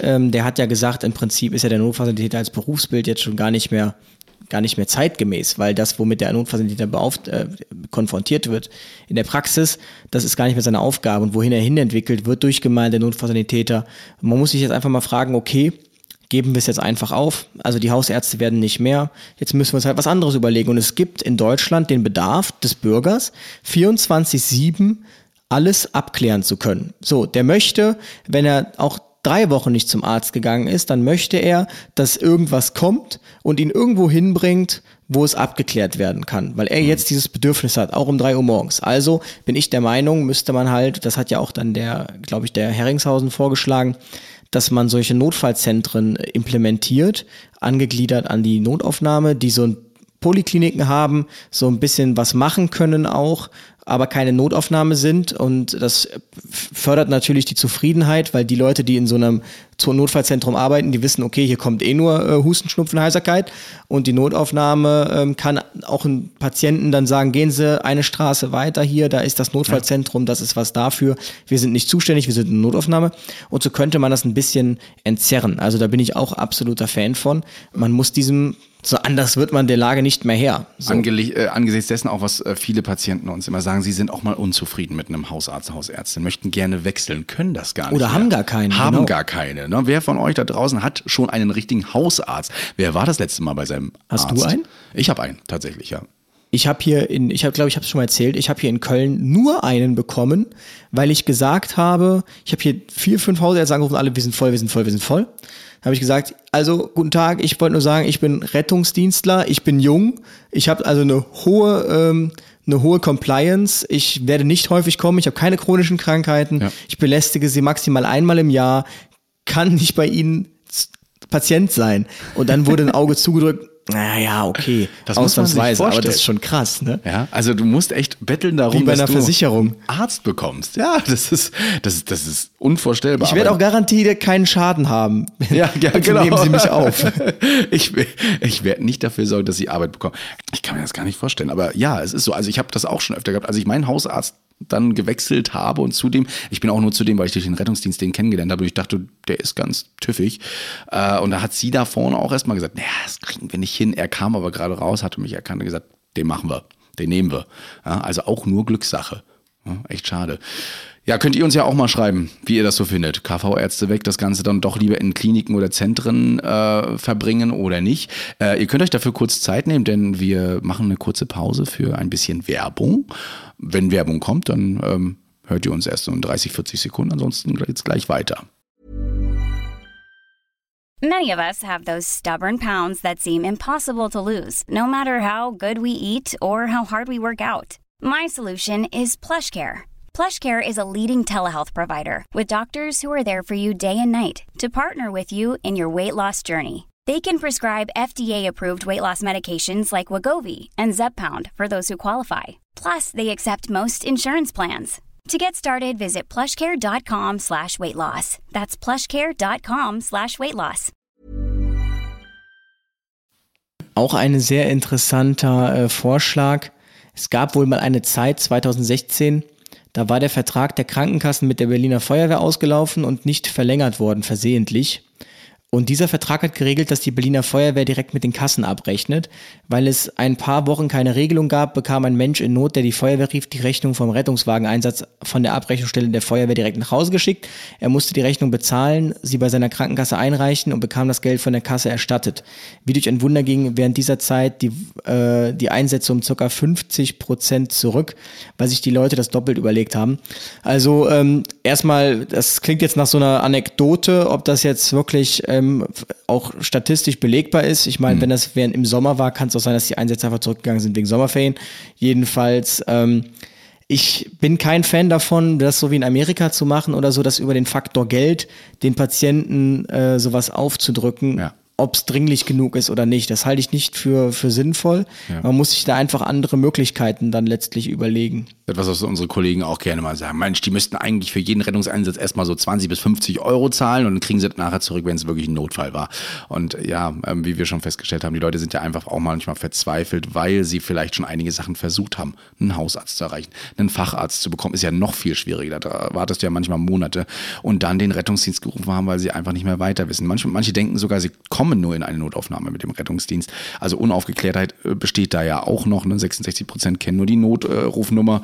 S2: Ähm, der hat ja gesagt, im Prinzip ist ja der Notfallsanitäter als Berufsbild jetzt schon gar nicht mehr gar nicht mehr zeitgemäß, weil das, womit der Notfallsanitäter äh, konfrontiert wird in der Praxis, das ist gar nicht mehr seine Aufgabe und wohin er hin entwickelt wird durch Gemeinde der Notfallsanitäter. Man muss sich jetzt einfach mal fragen, okay, geben wir es jetzt einfach auf. Also die Hausärzte werden nicht mehr. Jetzt müssen wir uns halt was anderes überlegen. Und es gibt in Deutschland den Bedarf des Bürgers, 24-7 alles abklären zu können. So, der möchte, wenn er auch drei Wochen nicht zum Arzt gegangen ist, dann möchte er, dass irgendwas kommt und ihn irgendwo hinbringt, wo es abgeklärt werden kann, weil er jetzt dieses Bedürfnis hat, auch um drei Uhr morgens. Also bin ich der Meinung, müsste man halt, das hat ja auch dann der, glaube ich, der Herringshausen vorgeschlagen, dass man solche Notfallzentren implementiert, angegliedert an die Notaufnahme, die so ein Polikliniken haben, so ein bisschen was machen können auch, aber keine Notaufnahme sind. Und das fördert natürlich die Zufriedenheit, weil die Leute, die in so einem Notfallzentrum arbeiten, die wissen, okay, hier kommt eh nur äh, Husten, Schnupfen, Heiserkeit und die Notaufnahme ähm, kann auch einen Patienten dann sagen, gehen Sie eine Straße weiter hier, da ist das Notfallzentrum, das ist was dafür, wir sind nicht zuständig, wir sind in Notaufnahme und so könnte man das ein bisschen entzerren. Also da bin ich auch absoluter Fan von. Man muss diesem so anders wird man der Lage nicht mehr her. So.
S1: Äh, angesichts dessen auch, was äh, viele Patienten uns immer sagen, sie sind auch mal unzufrieden mit einem Hausarzt, Hausärztin, möchten gerne wechseln, können das gar nicht.
S2: Oder
S1: mehr.
S2: haben gar keinen,
S1: Haben
S2: genau.
S1: gar keine. Ne? Wer von euch da draußen hat schon einen richtigen Hausarzt? Wer war das letzte Mal bei seinem
S2: Hast
S1: Arzt?
S2: du einen?
S1: Ich habe einen, tatsächlich, ja.
S2: Ich habe hier in, ich habe, glaube ich, habe es schon mal erzählt, ich habe hier in Köln nur einen bekommen, weil ich gesagt habe, ich habe hier vier, fünf Hausärzte angerufen, alle, wir sind voll, wir sind voll, wir sind voll. Da habe ich gesagt, also guten Tag, ich wollte nur sagen, ich bin Rettungsdienstler, ich bin jung, ich habe also eine hohe, ähm, eine hohe Compliance, ich werde nicht häufig kommen, ich habe keine chronischen Krankheiten,
S1: Ja.
S2: ich belästige sie maximal einmal im Jahr, kann nicht bei Ihnen Patient sein. Und dann wurde ein Auge zugedrückt, naja, okay,
S1: Das muss man sich
S2: ausnahmsweise, aber das ist schon krass, ne?
S1: Ja, also du musst echt betteln darum,
S2: Wie bei
S1: dass
S2: einer
S1: du
S2: Versicherung.
S1: Arzt bekommst. Ja, das ist, das ist, das ist unvorstellbar.
S2: Ich werde auch garantiert keinen Schaden haben.
S1: Ja, ja genau.
S2: Nehmen Sie mich auf.
S1: ich ich werde nicht dafür sorgen, dass Sie Arbeit bekommen. Ich kann mir das gar nicht vorstellen. Aber ja, es ist so. Also ich habe das auch schon öfter gehabt. Als ich meinen Hausarzt dann gewechselt habe und zudem, ich bin auch nur zudem, weil ich durch den Rettungsdienst den kennengelernt habe und ich dachte, der ist ganz tüffig. Äh, Und da hat sie da vorne auch erstmal gesagt, naja, das kriegen wir nicht hin. Er kam aber gerade raus, hatte mich erkannt und gesagt, den machen wir, den nehmen wir. Also auch nur Glückssache. Echt schade. Ja, könnt ihr uns ja auch mal schreiben, wie ihr das so findet. KV-Ärzte weg, das Ganze dann doch lieber in Kliniken oder Zentren äh, verbringen oder nicht. Äh, ihr könnt euch dafür kurz Zeit nehmen, denn wir machen eine kurze Pause für ein bisschen Werbung. Wenn Werbung kommt, dann ähm, hört ihr uns erst so in 30, 40 Sekunden, ansonsten geht's gleich weiter.
S4: Many of us have those stubborn pounds that seem impossible to lose, no matter how good we eat or how hard we work out. My solution is PlushCare. PlushCare is a leading telehealth provider with doctors who are there for you day and night to partner with you in your weight loss journey. They can prescribe FDA-approved weight loss medications like Wagovi and Zepbound for those who qualify. Plus, they accept most insurance plans. To get started, visit plushcare.com slash weight loss. That's plushcare.com slash weight loss.
S2: Auch ein sehr interessanter äh, Vorschlag. Es gab wohl mal eine Zeit, 2016, da war der Vertrag der Krankenkassen mit der Berliner Feuerwehr ausgelaufen und nicht verlängert worden, versehentlich. Und dieser Vertrag hat geregelt, dass die Berliner Feuerwehr direkt mit den Kassen abrechnet. Weil es ein paar Wochen keine Regelung gab, bekam ein Mensch in Not, der die Feuerwehr rief, die Rechnung vom Rettungswageneinsatz von der Abrechnungsstelle der Feuerwehr direkt nach Hause geschickt. Er musste die Rechnung bezahlen, sie bei seiner Krankenkasse einreichen und bekam das Geld von der Kasse erstattet. Wie durch ein Wunder ging während dieser Zeit die, äh, die Einsätze um ca. 50 Prozent zurück, weil sich die Leute das doppelt überlegt haben. Also ähm, erstmal, das klingt jetzt nach so einer Anekdote, ob das jetzt wirklich ähm, auch statistisch belegbar ist. Ich meine, wenn das während im Sommer war, kann es auch sein, dass die Einsätze einfach zurückgegangen sind wegen Sommerferien. Jedenfalls, ähm, ich bin kein Fan davon, das so wie in Amerika zu machen oder so, das über den Faktor Geld den Patienten äh, sowas aufzudrücken.
S1: Ja.
S2: Ob es dringlich genug ist oder nicht, das halte ich nicht für, für sinnvoll. Man muss sich da einfach andere Möglichkeiten dann letztlich überlegen.
S1: Etwas, was unsere Kollegen auch gerne mal sagen. Mensch, die müssten eigentlich für jeden Rettungseinsatz erstmal so 20 bis 50 Euro zahlen und dann kriegen sie das nachher zurück, wenn es wirklich ein Notfall war. Und ja, ähm, wie wir schon festgestellt haben, die Leute sind ja einfach auch manchmal verzweifelt, weil sie vielleicht schon einige Sachen versucht haben, einen Hausarzt zu erreichen, einen Facharzt zu bekommen, ist ja noch viel schwieriger. Da wartest du ja manchmal Monate und dann den Rettungsdienst gerufen haben, weil sie einfach nicht mehr weiter wissen. Manche, manche denken sogar, sie kommen nur in eine Notaufnahme mit dem Rettungsdienst. Also Unaufgeklärtheit äh, besteht da ja auch noch. Ne? 66 Prozent kennen nur die Notrufnummer.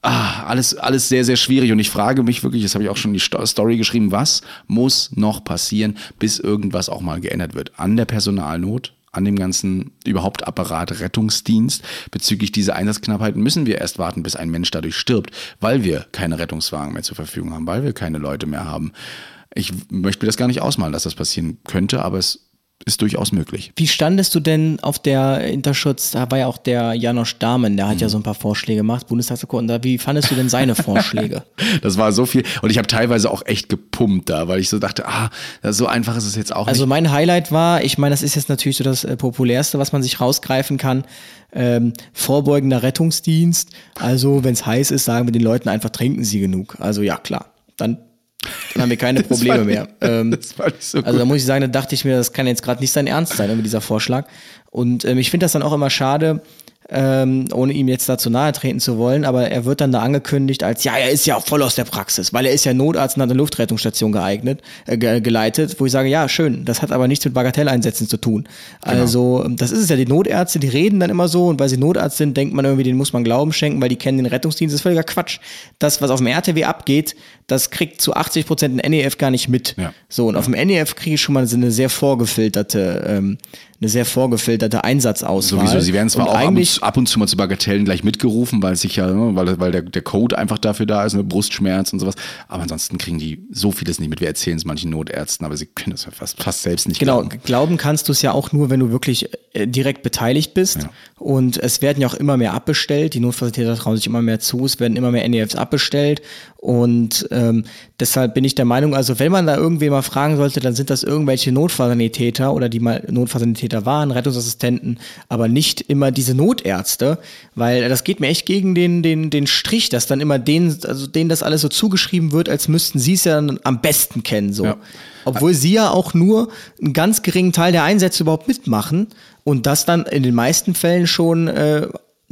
S1: Ah, alles, alles sehr, sehr schwierig. Und ich frage mich wirklich, das habe ich auch schon in die Sto- Story geschrieben, was muss noch passieren, bis irgendwas auch mal geändert wird? An der Personalnot, an dem ganzen überhaupt Apparat Rettungsdienst bezüglich dieser Einsatzknappheit müssen wir erst warten, bis ein Mensch dadurch stirbt, weil wir keine Rettungswagen mehr zur Verfügung haben, weil wir keine Leute mehr haben. Ich möchte mir das gar nicht ausmalen, dass das passieren könnte, aber es ist durchaus möglich.
S2: Wie standest du denn auf der Interschutz? Da war ja auch der Janosch Dahmen, der hat ja so ein paar Vorschläge gemacht, Bundestagsabgeordneter. Wie fandest du denn seine Vorschläge?
S1: Das war so viel und ich habe teilweise auch echt gepumpt da, weil ich so dachte, ah, so einfach ist es jetzt auch
S2: Also
S1: nicht.
S2: mein Highlight war, ich meine, das ist jetzt natürlich so das äh, populärste, was man sich rausgreifen kann. Ähm, vorbeugender Rettungsdienst. Also wenn es heiß ist, sagen wir den Leuten einfach, trinken sie genug. Also ja, klar. Dann, dann haben wir keine Probleme mehr. Ähm,
S1: das war nicht so
S2: also da muss ich sagen, da dachte ich mir, das kann jetzt gerade nicht sein Ernst sein, irgendwie dieser Vorschlag. Und ähm, ich finde das dann auch immer schade, ähm, ohne ihm jetzt dazu nahe treten zu wollen, aber er wird dann da angekündigt als, ja, er ist ja voll aus der Praxis, weil er ist ja Notarzt und hat eine Luftrettungsstation geeignet, äh, ge geleitet, wo ich sage, ja, schön, das hat aber nichts mit Bagatelleinsätzen zu tun.
S1: Genau.
S2: Also, das ist es ja, die Notärzte, die reden dann immer so und weil sie Notarzt sind, denkt man irgendwie, denen muss man Glauben schenken, weil die kennen den Rettungsdienst, das ist völliger Quatsch. Das, was auf dem RTW abgeht, das kriegt zu 80 Prozent ein NEF gar nicht mit.
S1: Ja.
S2: So, und auf dem NEF kriege ich schon mal so eine sehr vorgefilterte, ähm, eine sehr vorgefilterte Einsatzauswahl.
S1: Sowieso, sie werden zwar
S2: und
S1: auch ab und,
S2: eigentlich
S1: zu- ab und zu mal zu Bagatellen gleich mitgerufen, weil es sich ja, ne, weil, weil der, der Code einfach dafür da ist, eine Brustschmerz und sowas. Aber ansonsten kriegen die so vieles nicht mit. Wir erzählen es manchen Notärzten, aber sie können das ja fast, fast selbst nicht
S2: Genau,
S1: glauben.
S2: glauben kannst du es ja auch nur, wenn du wirklich äh, direkt beteiligt bist. Und es werden ja auch immer mehr abbestellt. Die Notfallsanitäter trauen sich immer mehr zu. Es werden immer mehr NEFs abbestellt. Und ähm, deshalb bin ich der Meinung, also wenn man da irgendwie mal fragen sollte, dann sind das irgendwelche Notfallsanitäter oder die mal Notfallsanitäter waren, Rettungsassistenten, aber nicht immer diese Notärzte, weil das geht mir echt gegen den, den, den Strich, dass dann immer denen, also denen das alles so zugeschrieben wird, als müssten sie es ja dann am besten kennen. So.
S1: Ja.
S2: Obwohl sie ja auch nur einen ganz geringen Teil der Einsätze überhaupt mitmachen und das dann in den meisten Fällen schon äh,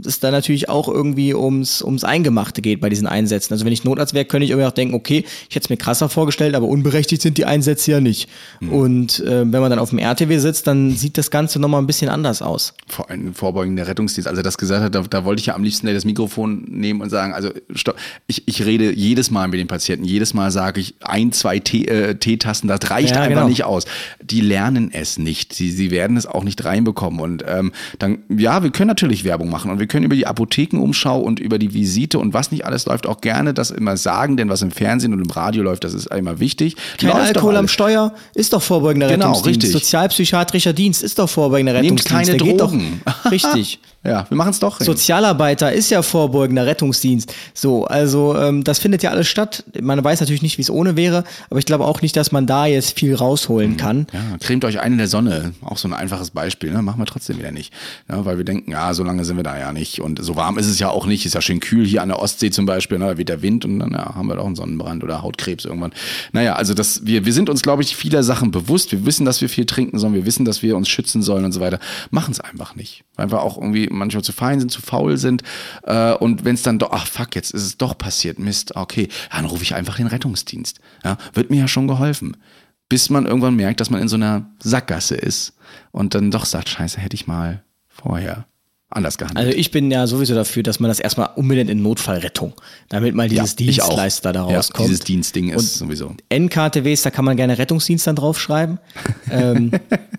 S2: es dann natürlich auch irgendwie ums, ums Eingemachte geht bei diesen Einsätzen. Also wenn ich Notarzt wäre, könnte ich irgendwie auch denken, okay, ich hätte es mir krasser vorgestellt, aber unberechtigt sind die Einsätze ja nicht. Und äh, wenn man dann auf dem RTW sitzt, dann sieht das Ganze nochmal ein bisschen anders aus.
S1: Vor allem vorbeugender Rettungsdienst. Also das gesagt hat, da, da wollte ich ja am liebsten das Mikrofon nehmen und sagen, also stopp, ich, ich rede jedes Mal mit den Patienten, jedes Mal sage ich ein, zwei Tee- äh, das reicht
S2: Ja,
S1: einfach
S2: genau.
S1: nicht aus. Die lernen es nicht. Sie, sie werden es auch nicht reinbekommen. Und ähm, dann, ja, wir können natürlich Werbung machen und wir können über die Apothekenumschau und über die Visite und was nicht alles läuft auch gerne das immer sagen, denn was im Fernsehen und im Radio läuft, das ist immer wichtig.
S2: Kein
S1: Läuft
S2: Alkohol am. Steuer ist doch vorbeugender
S1: Genau,
S2: Rettungsdienst.
S1: richtig.
S2: Sozialpsychiatrischer Dienst ist doch vorbeugender
S1: Nehmt
S2: Rettungsdienst.
S1: keine
S2: Der
S1: Drogen.
S2: Doch, richtig.
S1: Ja, wir machen es doch.
S2: Sozialarbeiter ist ja vorbeugender Rettungsdienst. So, also ähm, das findet ja alles statt. Man weiß natürlich nicht, wie es ohne wäre, aber ich glaube auch nicht, dass man da jetzt viel rausholen kann.
S1: Ja, cremt euch ein in der Sonne. Auch so ein einfaches Beispiel. Ne? Machen wir trotzdem wieder nicht. Ja, weil wir denken, ja, so lange sind wir da ja nicht. Und so warm ist es ja auch nicht. Ist ja schön kühl hier an der Ostsee zum Beispiel. Ne? Da weht der Wind und dann ja, haben wir doch einen Sonnenbrand oder Hautkrebs irgendwann. Naja, also das, wir, wir sind uns, glaube ich, vieler Sachen bewusst. Wir wissen, dass wir viel trinken sollen. Wir wissen, dass wir uns schützen sollen und so weiter. Machen es einfach nicht. Wir auch irgendwie manchmal zu fein sind, zu faul sind. Äh, und wenn es dann doch, ach fuck, jetzt ist es doch passiert. Mist, okay. Ja, dann rufe ich einfach den Rettungsdienst. Ja, wird mir ja schon geholfen bis man irgendwann merkt, dass man in so einer Sackgasse ist und dann doch sagt, scheiße, hätte ich mal vorher anders gehandelt.
S2: Also ich bin ja sowieso dafür, dass man das erstmal unbedingt in Notfallrettung, damit mal dieses
S1: auch.
S2: Dienstleister da
S1: Ja,
S2: rauskommt.
S1: dieses Dienstding ist
S2: Und
S1: sowieso.
S2: NKTWs, da kann man gerne Rettungsdienst dann draufschreiben. ähm,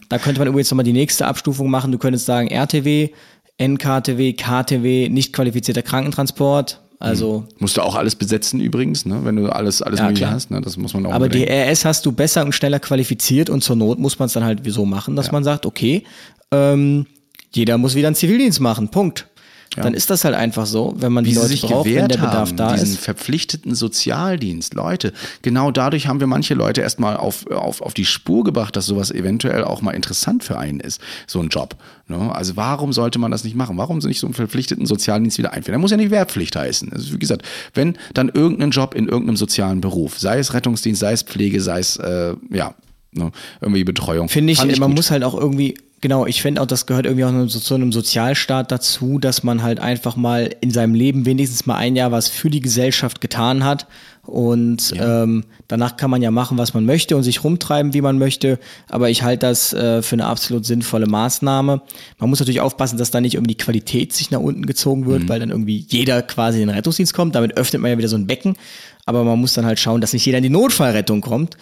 S2: da könnte man übrigens nochmal die nächste Abstufung machen. Du könntest sagen RTW, NKTW, KTW, nicht qualifizierter Krankentransport. Also.
S1: Musst du auch alles besetzen übrigens, ne? wenn du alles, alles
S2: Ja,
S1: mögliche
S2: klar.
S1: hast. Ne? Das muss man auch
S2: Aber die
S1: bedenken.
S2: RS hast du besser und schneller qualifiziert und zur Not muss man es dann halt so machen, dass man sagt, okay, ähm, jeder muss wieder einen Zivildienst machen, Punkt. Dann ist das halt einfach so, wenn man die
S1: wie
S2: Leute
S1: sich
S2: braucht, wenn der Bedarf
S1: haben,
S2: da
S1: diesen
S2: ist.
S1: verpflichteten Sozialdienst. Leute, genau dadurch haben wir manche Leute erstmal auf, auf, auf die Spur gebracht, dass sowas eventuell auch mal interessant für einen ist, so ein Job. Ne? Also warum sollte man das nicht machen? Warum nicht so einen verpflichteten Sozialdienst wieder einführen? Der muss ja nicht Wehrpflicht heißen. Also wie gesagt, wenn dann irgendein Job in irgendeinem sozialen Beruf, sei es Rettungsdienst, sei es Pflege, sei es, äh, ja, ne, irgendwie Betreuung.
S2: Finde ich,
S1: Fand
S2: man
S1: gut.
S2: muss halt auch irgendwie, genau, ich finde auch, das gehört irgendwie auch zu einem Sozialstaat dazu, dass man halt einfach mal in seinem Leben wenigstens mal ein Jahr was für die Gesellschaft getan hat. Und ähm, danach kann man ja machen, was man möchte und sich rumtreiben, wie man möchte. Aber ich halte das äh, für eine absolut sinnvolle Maßnahme. Man muss natürlich aufpassen, dass da nicht irgendwie die Qualität sich nach unten gezogen wird,
S1: Mhm.
S2: weil dann irgendwie jeder quasi in den Rettungsdienst kommt. Damit öffnet man ja wieder so ein Becken. Aber man muss dann halt schauen, dass nicht jeder in die Notfallrettung kommt.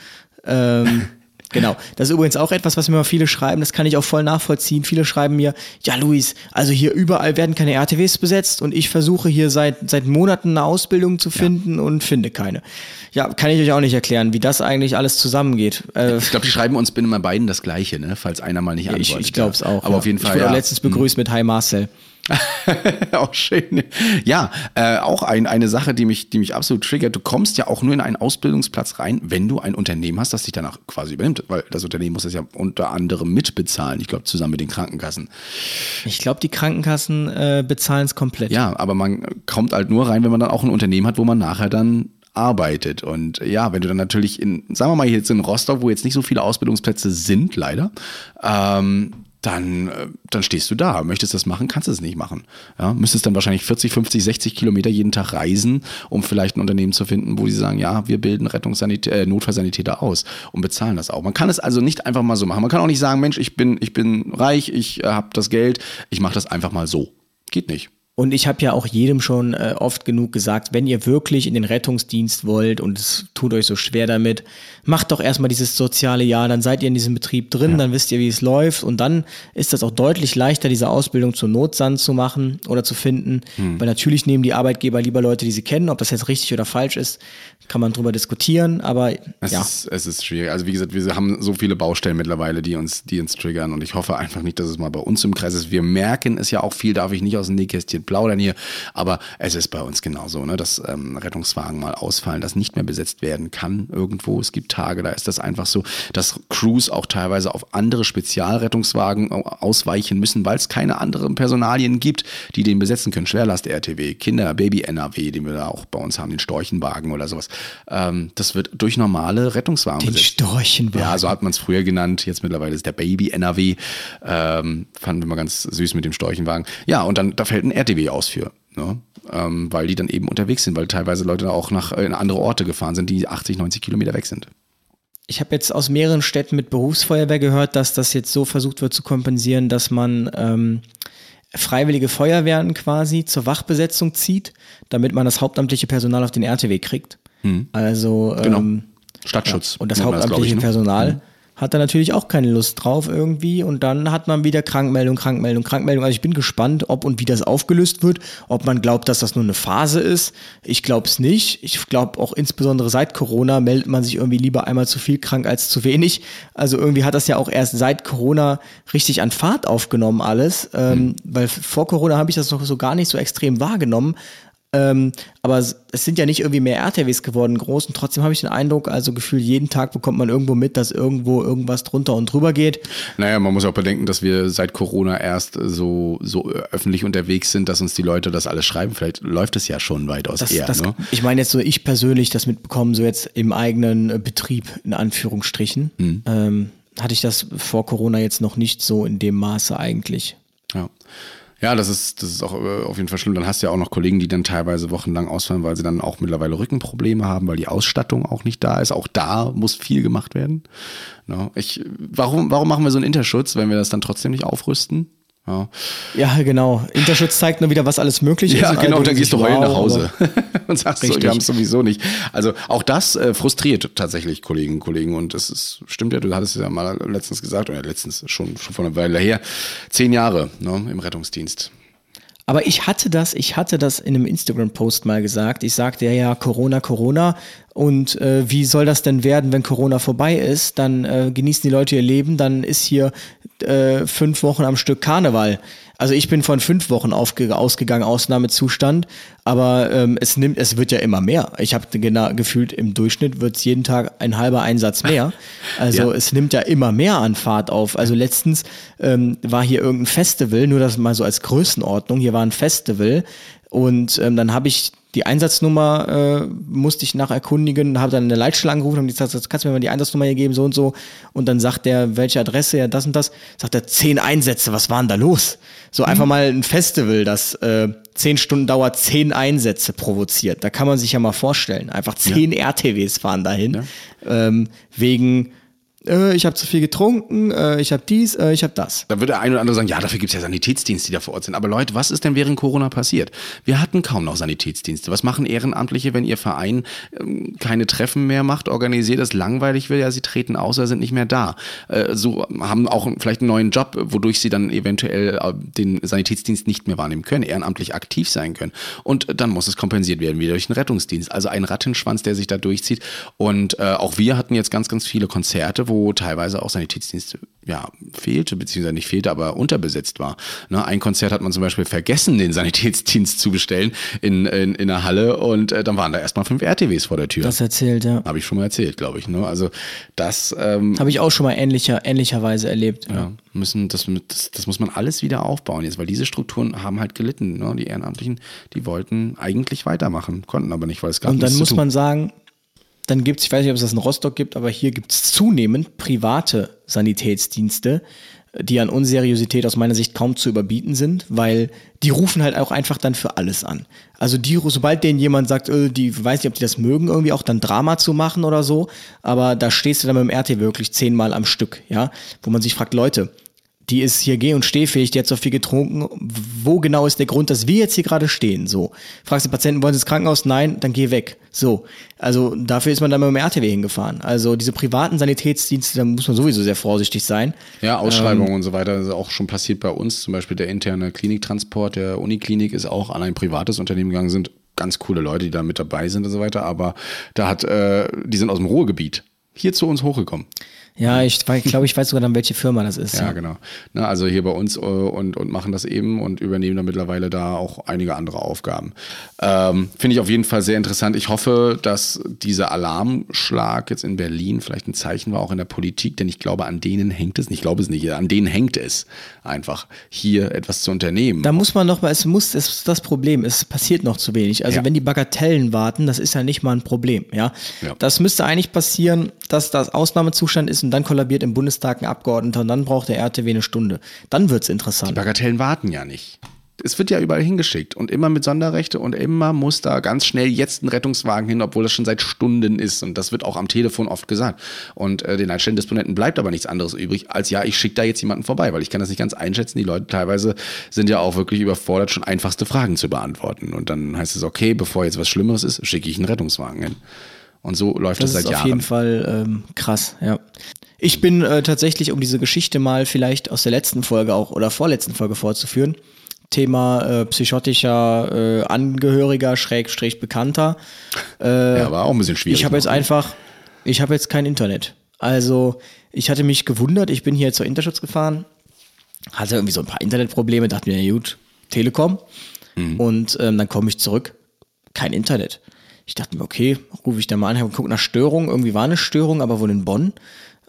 S2: Ähm, Genau. Das ist übrigens auch etwas, was mir viele schreiben. Das kann ich auch voll nachvollziehen. Viele schreiben mir, ja, Luis, also hier überall werden keine RTWs besetzt und ich versuche hier seit, seit Monaten eine Ausbildung zu finden und finde keine. Ja, kann ich euch auch nicht erklären, wie das eigentlich alles zusammengeht. Äh,
S1: Ich glaube, die schreiben uns bin immer beiden das Gleiche, ne? falls einer mal nicht antwortet.
S2: ich ich glaube es auch.
S1: Aber
S2: ja.
S1: auf jeden Fall.
S2: Ich wurde
S1: ja.
S2: auch letztens begrüßt mit Hi Marcel.
S1: auch schön. Ja, äh, auch ein, eine Sache, die mich, die mich absolut triggert. Du kommst ja auch nur in einen Ausbildungsplatz rein, wenn du ein Unternehmen hast, das dich danach quasi übernimmt. Weil das Unternehmen muss das ja unter anderem mitbezahlen. Ich glaube, zusammen mit den Krankenkassen.
S2: Ich glaube, die Krankenkassen äh, bezahlen es komplett.
S1: Ja, aber man kommt halt nur rein, wenn man dann auch ein Unternehmen hat, wo man nachher dann arbeitet. Und ja, wenn du dann natürlich in, sagen wir mal jetzt in Rostock, wo jetzt nicht so viele Ausbildungsplätze sind, leider, ähm, dann, äh, dann stehst du da. Möchtest das machen, kannst du es nicht machen. Ja, müsstest dann wahrscheinlich 40, 50, 60 Kilometer jeden Tag reisen, um vielleicht ein Unternehmen zu finden, wo sie sagen, ja, wir bilden Rettungssanitä äh, Notfallsanitäter aus und bezahlen das auch. Man kann es also nicht einfach mal so machen. Man kann auch nicht sagen, Mensch, ich bin, ich bin reich, ich äh, habe das Geld, ich mache das einfach mal so. Geht nicht.
S2: Und ich habe ja auch jedem schon äh, oft genug gesagt, wenn ihr wirklich in den Rettungsdienst wollt und es tut euch so schwer damit, macht doch erstmal dieses soziale Jahr, dann seid ihr in diesem Betrieb drin, dann wisst ihr, wie es läuft und dann ist das auch deutlich leichter, diese Ausbildung zur Notsand zu machen oder zu finden,
S1: Hm.
S2: weil natürlich nehmen die Arbeitgeber lieber Leute, die sie kennen, ob das jetzt richtig oder falsch ist, kann man drüber diskutieren, aber
S1: Es,
S2: ja.
S1: ist, es ist schwierig. Also wie gesagt, wir haben so viele Baustellen mittlerweile, die uns, die uns triggern. Und ich hoffe einfach nicht, dass es mal bei uns im Kreis ist. Wir merken es ja auch viel, darf ich nicht aus dem Nähkästchen plaudern hier. Aber es ist bei uns genauso, ne, dass ähm, Rettungswagen mal ausfallen, dass nicht mehr besetzt werden kann irgendwo. Es gibt Tage, da ist das einfach so, dass Crews auch teilweise auf andere Spezialrettungswagen au- ausweichen müssen, weil es keine anderen Personalien gibt, die den besetzen können. Schwerlast-RTW, Kinder-, Baby-NRW, den wir da auch bei uns haben, den Storchenwagen oder sowas. Ähm, das wird durch normale Rettungswagen
S2: Den
S1: besetzt.
S2: Storchenwagen.
S1: Ja, so hat man es früher genannt. Jetzt mittlerweile ist der Baby NRW. Ähm, fanden wir mal ganz süß mit dem Storchenwagen. Ja, und dann da fällt ein RTW aus für. Ne? Ähm, weil die dann eben unterwegs sind, weil teilweise Leute auch nach äh, in andere Orte gefahren sind, die 80, 90 Kilometer weg sind.
S2: Ich habe jetzt aus mehreren Städten mit Berufsfeuerwehr gehört, dass das jetzt so versucht wird zu kompensieren, dass man ähm, freiwillige Feuerwehren quasi zur Wachbesetzung zieht, damit man das hauptamtliche Personal auf den RTW kriegt. Also
S1: Genau.
S2: ähm,
S1: Stadtschutz.
S2: und das hauptamtliche
S1: ich, ne?
S2: Personal hat da natürlich auch keine Lust drauf irgendwie und dann hat man wieder Krankmeldung, Krankmeldung, Krankmeldung. Also ich bin gespannt, ob und wie das aufgelöst wird, ob man glaubt, dass das nur eine Phase ist. Ich glaube es nicht. Ich glaube auch insbesondere seit Corona meldet man sich irgendwie lieber einmal zu viel krank als zu wenig. Also irgendwie hat das ja auch erst seit Corona richtig an Fahrt aufgenommen alles, ähm, weil vor Corona habe ich das noch so gar nicht so extrem wahrgenommen. Ähm, aber es sind ja nicht irgendwie mehr RTWs geworden, groß. Und trotzdem habe ich den Eindruck, also gefühlt jeden Tag bekommt man irgendwo mit, dass irgendwo irgendwas drunter und drüber geht.
S1: Naja, man muss auch bedenken, dass wir seit Corona erst so, so öffentlich unterwegs sind, dass uns die Leute das alles schreiben. Vielleicht läuft es ja schon weitaus
S2: Das,
S1: eher.
S2: das,
S1: ne?
S2: Ich meine jetzt so, ich persönlich das mitbekommen, so jetzt im eigenen äh, Betrieb, in Anführungsstrichen.
S1: Hm.
S2: Ähm, hatte ich das vor Corona jetzt noch nicht so in dem Maße eigentlich.
S1: Ja. Ja, das ist, das ist auch äh, auf jeden Fall schlimm. Dann hast du ja auch noch Kollegen, die dann teilweise wochenlang ausfallen, weil sie dann auch mittlerweile Rückenprobleme haben, weil die Ausstattung auch nicht da ist. Auch da muss viel gemacht werden. Ja, ich, warum, warum machen wir so einen Interschutz, wenn wir das dann trotzdem nicht aufrüsten? Ja,
S2: Ja, genau. Interschutz zeigt nur wieder, was alles möglich ist.
S1: ja genau, dann gehst du
S2: sich,
S1: heulen
S2: wow,
S1: nach Hause und sagst so,
S2: Richtig.
S1: wir haben es sowieso nicht. Also auch das äh, frustriert tatsächlich Kollegen und Kollegen und es ist, stimmt ja, du hattest es ja mal letztens gesagt, oder letztens schon, schon vor einer Weile her, zehn Jahre ne, im Rettungsdienst.
S2: Aber ich hatte das, ich hatte das in einem Instagram-Post mal gesagt. Ich sagte ja, ja, Corona, Corona. Und äh, wie soll das denn werden, wenn Corona vorbei ist? Dann äh, genießen die Leute ihr Leben, dann ist hier äh, fünf Wochen am Stück Karneval. Also ich bin von fünf Wochen ausgegangen, Ausnahmezustand, aber ähm, es nimmt, es wird ja immer mehr. Ich habe genau gefühlt, im Durchschnitt wird es jeden Tag ein halber Einsatz mehr. Also
S1: Ja.
S2: es nimmt ja immer mehr an Fahrt auf. Also letztens ähm, war hier irgendein Festival, nur das mal so als Größenordnung, hier war ein Festival und ähm, dann habe ich die Einsatznummer äh, musste ich nach erkundigen, habe dann eine Leitstelle angerufen und die gesagt, kannst du mir mal die Einsatznummer hier geben, so und so. Und dann sagt der, welche Adresse, ja, das und das. Sagt er, zehn Einsätze, was war denn da los? So einfach mal ein Festival, das äh, zehn Stunden dauert, zehn Einsätze provoziert. Da kann man sich ja mal vorstellen. Einfach zehn RTWs fahren dahin. Ähm, wegen äh, ich habe zu viel getrunken, äh, ich habe dies, äh, ich habe das.
S1: Da würde der eine oder andere sagen, ja, dafür gibt es ja Sanitätsdienste, die da vor Ort sind. Aber Leute, was ist denn während Corona passiert? Wir hatten kaum noch Sanitätsdienste. Was machen Ehrenamtliche, wenn ihr Verein ähm, keine Treffen mehr macht, organisiert, es langweilig wird? Ja, sie treten aus oder sind nicht mehr da. Äh, so haben auch vielleicht einen neuen Job, wodurch sie dann eventuell äh, den Sanitätsdienst nicht mehr wahrnehmen können, ehrenamtlich aktiv sein können. Und dann muss es kompensiert werden, wieder durch den Rettungsdienst. Also ein Rattenschwanz, der sich da durchzieht. Und äh, auch wir hatten jetzt ganz, ganz viele Konzerte, wo teilweise auch Sanitätsdienste ja, fehlte, beziehungsweise nicht fehlte, aber unterbesetzt war. Ne, ein Konzert hat man zum Beispiel vergessen, den Sanitätsdienst zu bestellen in, in, in der Halle und äh, dann waren da erstmal fünf RTWs vor der Tür.
S2: Das erzählt, ja.
S1: Habe ich schon mal erzählt, glaube ich. Ne? Also das ähm,
S2: Habe ich auch schon mal ähnlicher, ähnlicherweise erlebt.
S1: ja, müssen, das, das, das muss man alles wieder aufbauen jetzt, weil diese Strukturen haben halt gelitten. Ne? Die Ehrenamtlichen, die wollten eigentlich weitermachen, konnten aber nicht, weil es gab
S2: Und dann muss man sagen, dann gibt es, ich weiß nicht, ob es das in Rostock gibt, aber hier gibt es zunehmend private Sanitätsdienste, die an Unseriosität aus meiner Sicht kaum zu überbieten sind, weil die rufen halt auch einfach dann für alles an. Also die, sobald denen jemand sagt, äh, die weiß nicht, ob die das mögen, irgendwie auch dann Drama zu machen oder so, aber da stehst du dann mit dem RT wirklich zehnmal am Stück, ja, wo man sich fragt, Leute, die ist hier geh- und stehfähig, die hat so viel getrunken. Wo genau ist der Grund, dass wir jetzt hier gerade stehen? So. Fragst den Patienten, wollen sie ins Krankenhaus? Nein, dann geh weg. So. Also dafür ist man dann mit dem RTW hingefahren. Also diese privaten Sanitätsdienste, da muss man sowieso sehr vorsichtig sein.
S1: Ja, Ausschreibungen
S2: Ähm,
S1: und so weiter. Das ist auch schon passiert bei uns. Zum Beispiel der interne Kliniktransport der Uniklinik ist auch an ein privates Unternehmen gegangen. Sind ganz coole Leute, die da mit dabei sind und so weiter. Aber da hat, äh, die sind aus dem Ruhrgebiet hier zu uns hochgekommen.
S2: Ja, ich glaube, ich weiß sogar dann, welche Firma das ist.
S1: Ja, genau. Na, also hier bei uns äh, und, und machen das eben und übernehmen dann mittlerweile da auch einige andere Aufgaben. Ähm, Finde ich auf jeden Fall sehr interessant. Ich hoffe, dass dieser Alarmschlag jetzt in Berlin vielleicht ein Zeichen war, auch in der Politik, denn ich glaube, an denen hängt es, ich glaube es nicht, an denen hängt es einfach, hier etwas zu unternehmen.
S2: Da muss man noch mal, es muss, es ist das Problem, es passiert noch zu wenig. Also
S1: Ja.
S2: wenn die Bagatellen warten, das ist ja nicht mal ein Problem, ja?
S1: Ja.
S2: Das müsste eigentlich passieren, dass das Ausnahmezustand ist und dann kollabiert im Bundestag ein Abgeordneter und dann braucht der RTW eine Stunde. Dann wird's interessant.
S1: Bagatellen warten ja nicht. Es wird ja überall hingeschickt und immer mit Sonderrechte und immer muss da ganz schnell jetzt ein Rettungswagen hin, obwohl das schon seit Stunden ist. Und das wird auch am Telefon oft gesagt. Und äh, den Leitstellendisponenten bleibt aber nichts anderes übrig, als ja, ich schicke da jetzt jemanden vorbei, weil ich kann das nicht ganz einschätzen. Die Leute teilweise sind ja auch wirklich überfordert, schon einfachste Fragen zu beantworten. Und dann heißt es, okay, bevor jetzt was Schlimmeres ist, schicke ich einen Rettungswagen hin. Und so läuft
S2: Das
S1: das,
S2: ist
S1: seit
S2: auf
S1: Jahren.
S2: jeden Fall ähm, krass, ja. Ich bin äh, tatsächlich, um diese Geschichte mal vielleicht aus der letzten Folge auch oder vorletzten Folge fortzuführen, Thema äh, psychotischer äh, Angehöriger, Schrägstrich Bekannter.
S1: ja, war auch ein bisschen schwierig.
S2: Ich habe jetzt einfach, ich habe jetzt kein Internet. Also ich hatte mich gewundert, ich bin hier zur Interschutz gefahren, hatte irgendwie so ein paar Internetprobleme, dachte mir, ja gut, Telekom. Und ähm, dann komme ich zurück, kein Internet. Ich dachte mir, okay, rufe ich da mal an, habe geguckt nach Störung, irgendwie war eine Störung, aber wohl in Bonn.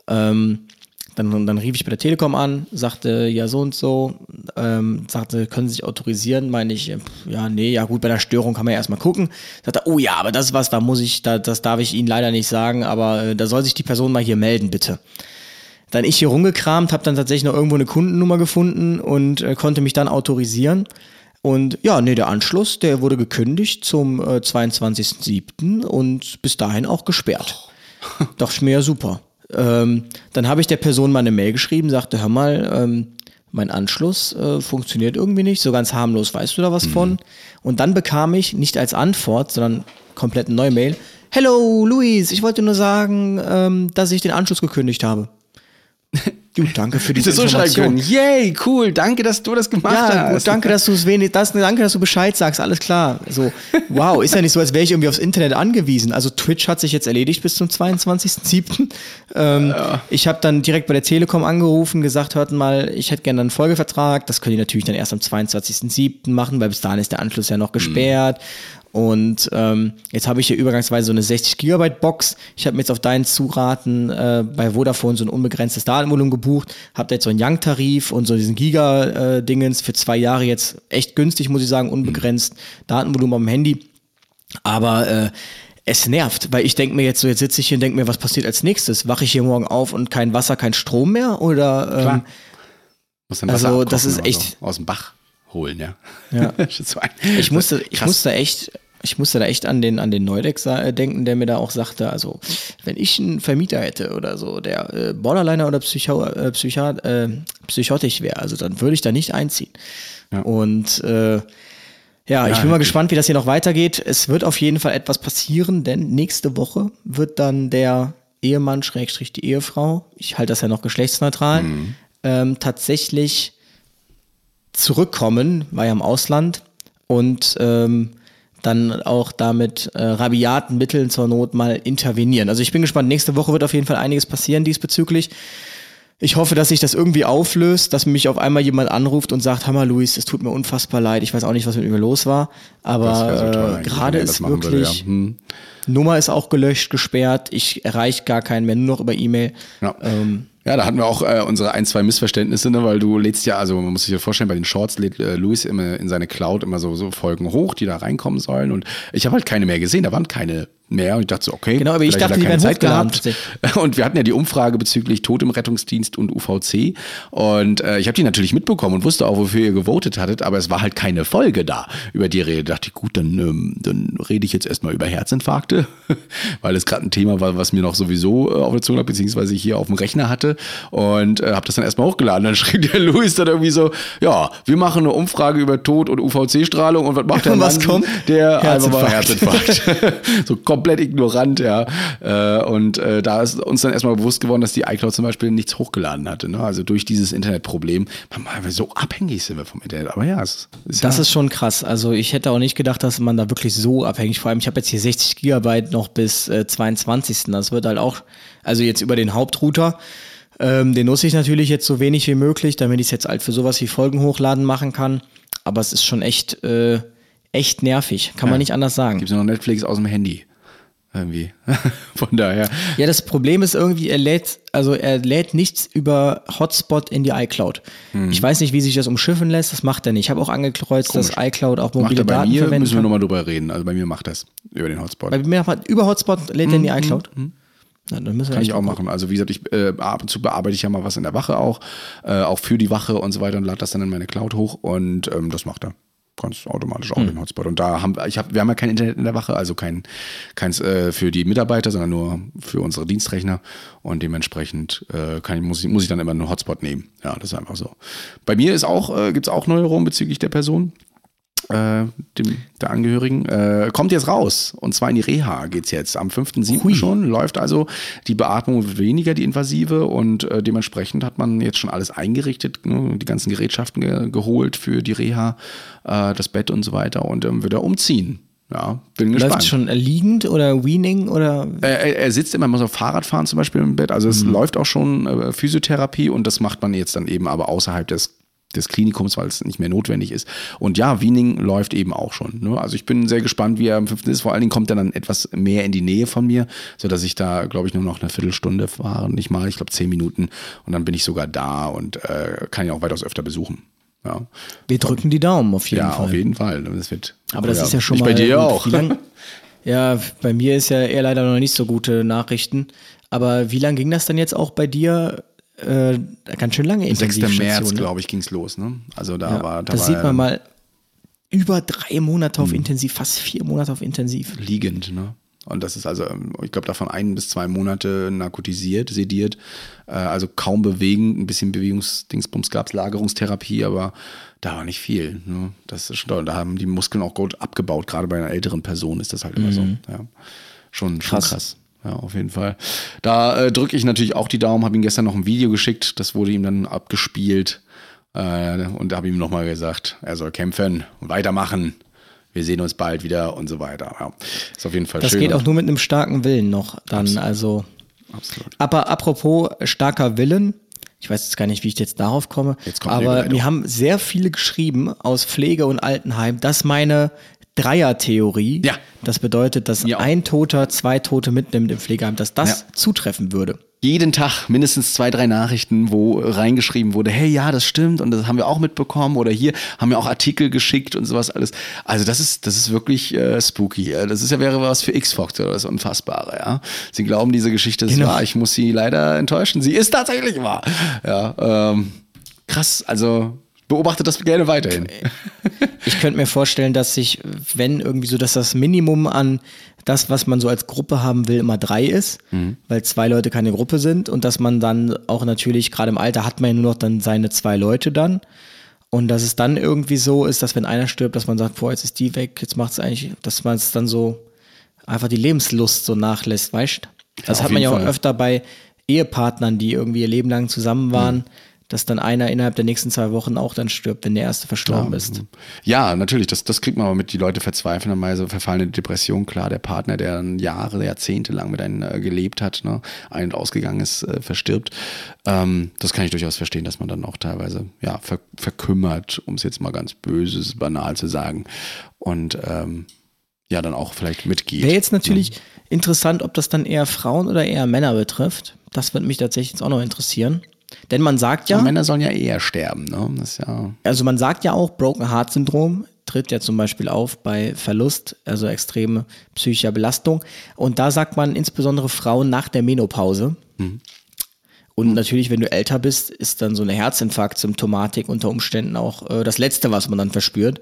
S2: Ähm, dann, dann rief ich bei der Telekom an, sagte, ja, so und so, ähm, sagte, können Sie sich autorisieren? Meine ich, äh, ja, nee, ja gut, bei der Störung kann man ja erstmal gucken. Sagte, oh ja, aber das ist was, da muss ich, da, das darf ich Ihnen leider nicht sagen, aber äh, da soll sich die Person mal hier melden, bitte. Dann ich hier rumgekramt, habe dann tatsächlich noch irgendwo eine Kundennummer gefunden und äh, konnte mich dann autorisieren. Und ja, nee, der Anschluss, der wurde gekündigt zum äh, 22.07. und bis dahin auch gesperrt. Dachte ich mir ja super. Ähm, dann habe ich der Person mal eine Mail geschrieben, sagte, hör mal, ähm, mein Anschluss äh, funktioniert irgendwie nicht, so ganz harmlos, weißt du da was von? Und dann bekam ich nicht als Antwort, sondern komplett eine neue Mail. Hello, Luis, ich wollte nur sagen, ähm, dass ich den Anschluss gekündigt habe. Gut, danke für diese
S1: so
S2: Information.
S1: können. Yay, cool, danke, dass du das gemacht
S2: Ja,
S1: hast.
S2: gut, danke, dass du es wenig, das, danke, dass du Bescheid sagst, alles klar. So, wow, ist ja nicht so, als wäre ich irgendwie aufs Internet angewiesen. Also Twitch hat sich jetzt erledigt bis zum 22.07. Ähm, Ich habe dann direkt bei der Telekom angerufen, gesagt, hört mal, ich hätte gerne einen Folgevertrag. Das können die natürlich dann erst am 22.07. machen, weil bis dahin ist der Anschluss ja noch gesperrt. Und ähm, jetzt habe ich hier übergangsweise so eine 60 Gigabyte Box. Ich habe mir jetzt auf deinen Zuraten äh, bei Vodafone so ein unbegrenztes Datenvolumen gebucht. Habe jetzt so einen Young-Tarif und so diesen Giga-Dingens für zwei Jahre jetzt echt günstig, muss ich sagen, unbegrenzt Datenvolumen am Handy. Aber äh, es nervt, weil ich denke mir jetzt so, jetzt sitze ich hier und denke mir, was passiert als nächstes? Wache ich hier morgen auf und kein Wasser, kein Strom mehr? Oder ähm,
S1: Klar. Muss dann
S2: Also, das ist echt-
S1: So. Aus dem Bach holen, ja.
S2: Ja. Ich musste, ich
S1: Krass.
S2: musste echt, ich musste da echt an den, an den Neudeck äh, denken, der mir da auch sagte, also, wenn ich einen Vermieter hätte oder so, der äh, Borderliner oder Psycho, äh, Psycha, äh, psychotisch wäre, also dann würde ich da nicht einziehen. Und äh, ja, ich bin mal gespannt, wie das hier noch weitergeht. Es wird auf jeden Fall etwas passieren, denn nächste Woche wird dann der Ehemann, Schrägstrich die Ehefrau, ich halte das ja noch geschlechtsneutral, ähm, tatsächlich zurückkommen, war ja im Ausland und ähm, dann auch damit äh, rabiaten Mitteln zur Not mal intervenieren. Also ich bin gespannt. Nächste Woche wird auf jeden Fall einiges passieren diesbezüglich. Ich hoffe, dass sich das irgendwie auflöst, dass mich auf einmal jemand anruft und sagt, Hammer Luis, es tut mir unfassbar leid. Ich weiß auch nicht, was mit mir los war, aber
S1: so
S2: äh, gerade
S1: er
S2: ist
S1: machen würde,
S2: wirklich
S1: ja. Hm.
S2: Nummer ist auch gelöscht, gesperrt. Ich erreiche gar keinen mehr, nur noch über E-Mail.
S1: Ja.
S2: Ähm,
S1: Ja, da hatten wir auch äh, unsere ein, zwei Missverständnisse, ne, weil du lädst ja, also man muss sich ja vorstellen, bei den Shorts lädt äh, Luis immer in seine Cloud immer so, so Folgen hoch, die da reinkommen sollen. Und ich habe halt keine mehr gesehen, da waren keine mehr. Und ich dachte so, okay.
S2: Genau, aber ich
S1: hat
S2: dachte, die
S1: keine
S2: werden
S1: Zeit gehabt. Und wir hatten ja die Umfrage bezüglich Tod im Rettungsdienst und UVC. Und äh, ich habe die natürlich mitbekommen und wusste auch, wofür ihr gewotet hattet, aber es war halt keine Folge da, über die ihr redet. Da dachte ich, gut, dann, ähm, dann rede ich jetzt erstmal über Herzinfarkte, weil es gerade ein Thema war, was mir noch sowieso äh, auf der Zunge lag, beziehungsweise ich hier auf dem Rechner hatte. Und äh, habe das dann erstmal hochgeladen. Dann schrieb der Luis dann irgendwie so, ja, wir machen eine Umfrage über Tod und UVC-Strahlung und was macht der
S2: was
S1: Mann?
S2: kommt?
S1: Der einfach mal
S2: Herzinfarkt.
S1: Herzinfarkt. so komplett ignorant, ja. Äh, und äh, da ist uns dann erstmal bewusst geworden, dass die iCloud zum Beispiel nichts hochgeladen hatte. Ne? Also durch dieses Internetproblem. Man, so abhängig sind wir vom Internet. Aber ja, es ist
S2: Das
S1: ja,
S2: ist schon krass. Also ich hätte auch nicht gedacht, dass man da wirklich so abhängig, vor allem ich habe jetzt hier 60 Gigabyte noch bis äh, 22. Das wird halt auch, also jetzt über den Hauptrouter, ähm, den nutze ich natürlich jetzt so wenig wie möglich, damit ich es jetzt halt für sowas wie Folgen hochladen machen kann. Aber es ist schon echt, äh, echt nervig, kann man nicht anders sagen.
S1: gibt es noch Netflix aus dem Handy. Irgendwie. Von daher.
S2: Ja, das Problem ist irgendwie, er lädt, also er lädt nichts über Hotspot in die iCloud.
S1: Hm.
S2: Ich weiß nicht, wie sich das umschiffen lässt, das macht er nicht. Ich habe auch angekreuzt, dass iCloud auch
S1: Macht
S2: mobile
S1: er bei
S2: Daten
S1: mir,
S2: verwenden
S1: müssen wir nochmal drüber reden. Also bei mir macht das über den Hotspot.
S2: Bei mir macht- über Hotspot lädt er in die iCloud. Na, dann müssen wir
S1: Kann ich auch
S2: mal
S1: machen. Also wie gesagt, ich äh, ab und zu bearbeite ich ja mal was in der Wache auch, äh, auch für die Wache und so weiter und lade das dann in meine Cloud hoch und ähm, das macht er. Ganz automatisch auch den Hotspot. Und da haben ich hab, wir haben ja kein Internet in der Wache, also kein keins äh, für die Mitarbeiter, sondern nur für unsere Dienstrechner. Und dementsprechend äh, kann ich, muss, ich, muss ich dann immer einen Hotspot nehmen. Ja, das ist einfach so. Bei mir ist auch, äh, gibt es auch Neuerungen bezüglich der Person äh, dem, der Angehörigen, äh, kommt jetzt raus. Und zwar in die Reha geht's jetzt. Am 5.7. schon läuft also die Beatmung wird weniger, die invasive. Und äh, dementsprechend hat man jetzt schon alles eingerichtet, ne, die ganzen Gerätschaften ge geholt für die Reha, äh, das Bett und so weiter. Und ähm, wird er umziehen. Ja, bin gespannt.
S2: Läuft schon liegend oder weaning oder
S1: Er, er- sitzt immer, muss auf Fahrrad fahren zum Beispiel im Bett. Also es läuft auch schon äh, Physiotherapie und das macht man jetzt dann eben aber außerhalb des, des Klinikums, weil es nicht mehr notwendig ist. Und ja, Wiening läuft eben auch schon. Ne? Also ich bin sehr gespannt, wie er am 5. ist. Vor allen Dingen kommt er dann etwas mehr in die Nähe von mir, sodass ich da, glaube ich, nur noch eine Viertelstunde fahre, nicht mal, ich glaube zehn Minuten. Und dann bin ich sogar da und äh, kann ihn auch weitaus öfter besuchen. Ja,
S2: wir drücken die Daumen auf jeden
S1: ja
S2: Fall.
S1: auf jeden Fall. Das wird,
S2: Aber das ist ja schon mal
S1: bei dir auch.
S2: Lang, ja, bei mir ist ja eher leider noch nicht so gute Nachrichten. Aber wie lange ging das dann jetzt auch bei dir? Äh, ganz schön lange
S1: 6.
S2: Intensivstation,
S1: März,
S2: ne?
S1: glaube ich, ging's los. Ne? Also da
S2: Ja,
S1: war da
S2: das
S1: war
S2: sieht man mal über drei Monate
S1: Hm.
S2: auf Intensiv, fast vier Monate auf Intensiv.
S1: liegend, ne? Und das ist also, ich glaube, davon ein bis zwei Monate narkotisiert, sediert, äh, also kaum bewegen, ein bisschen Bewegungsdingsbums gab's, Lagerungstherapie, aber da war nicht viel. Ne? Das ist schon toll. Da haben die Muskeln auch gut abgebaut, gerade bei einer älteren Person ist das halt immer so. Ja. Schon, schon
S2: Krass.
S1: krass. Ja, auf jeden Fall. Da äh, drücke ich natürlich auch die Daumen, habe ihm gestern noch ein Video geschickt, das wurde ihm dann abgespielt äh, und habe ihm nochmal gesagt, er soll kämpfen und weitermachen. Wir sehen uns bald wieder und so weiter. Ja, ist auf jeden Fall
S2: Das
S1: schön.
S2: geht auch nur mit einem starken Willen noch dann. Also,
S1: Absolut.
S2: aber apropos starker Willen, ich weiß jetzt gar nicht, wie ich jetzt darauf komme,
S1: Jetzt
S2: aber mir haben sehr viele geschrieben aus Pflege- und Altenheim, dass meine Dreier-Theorie,
S1: Ja.
S2: das bedeutet, dass
S1: Ja.
S2: ein Toter zwei Tote mitnimmt im Pflegeheim, dass das
S1: Ja.
S2: zutreffen würde.
S1: jeden Tag mindestens zwei, drei Nachrichten, wo reingeschrieben wurde, hey, ja, das stimmt und das haben wir auch mitbekommen oder hier haben wir auch Artikel geschickt und sowas alles. Also das ist, das ist wirklich äh, spooky. Das ist ja wäre was für X-Factor, das Unfassbare, ja. Sie glauben, diese Geschichte ist
S2: Genau.
S1: wahr. Ich muss sie leider enttäuschen. Sie ist tatsächlich wahr. Ja, ähm, krass. Also beobachtet das gerne weiterhin.
S2: Ich könnte mir vorstellen, dass sich, wenn irgendwie so, dass das Minimum an das, was man so als Gruppe haben will, immer drei ist,
S1: Mhm.
S2: weil zwei Leute keine Gruppe sind und dass man dann auch natürlich, gerade im Alter hat man ja nur noch dann seine zwei Leute dann. Und dass es dann irgendwie so ist, dass wenn einer stirbt, dass man sagt, boah, jetzt ist die weg, jetzt macht es eigentlich, dass man es dann so einfach die Lebenslust so nachlässt, weißt du? Das
S1: auf
S2: hat man ja auch
S1: Fall.
S2: öfter bei Ehepartnern, die irgendwie ihr Leben lang zusammen waren,
S1: Mhm.
S2: Dass dann einer innerhalb der nächsten zwei Wochen auch dann stirbt, wenn der erste verstorben ist.
S1: Ja, natürlich, das, das kriegt man aber mit. Die Leute verzweifeln dann mal so, verfallen in Depression. Klar, der Partner, der dann Jahre, Jahrzehnte lang mit einem äh, gelebt hat, ne, ein- und ausgegangen ist, äh, verstirbt. Ähm, das kann ich durchaus verstehen, dass man dann auch teilweise ja, ver verkümmert, um es jetzt mal ganz böses, banal zu sagen. Und ähm, ja, dann auch vielleicht mitgeht.
S2: Wäre jetzt natürlich interessant, ob das dann eher Frauen oder eher Männer betrifft. Das würde mich tatsächlich jetzt auch noch interessieren. Denn man sagt ja,
S1: Und Männer sollen ja eher sterben, ne? Ja.
S2: also man sagt ja auch, Broken Heart Syndrom tritt ja zum Beispiel auf bei Verlust, also extreme psychischer Belastung. Und da sagt man insbesondere Frauen nach der Menopause. Und natürlich, wenn du älter bist, ist dann so eine Herzinfarkt-Symptomatik unter Umständen auch äh, das Letzte, was man dann verspürt.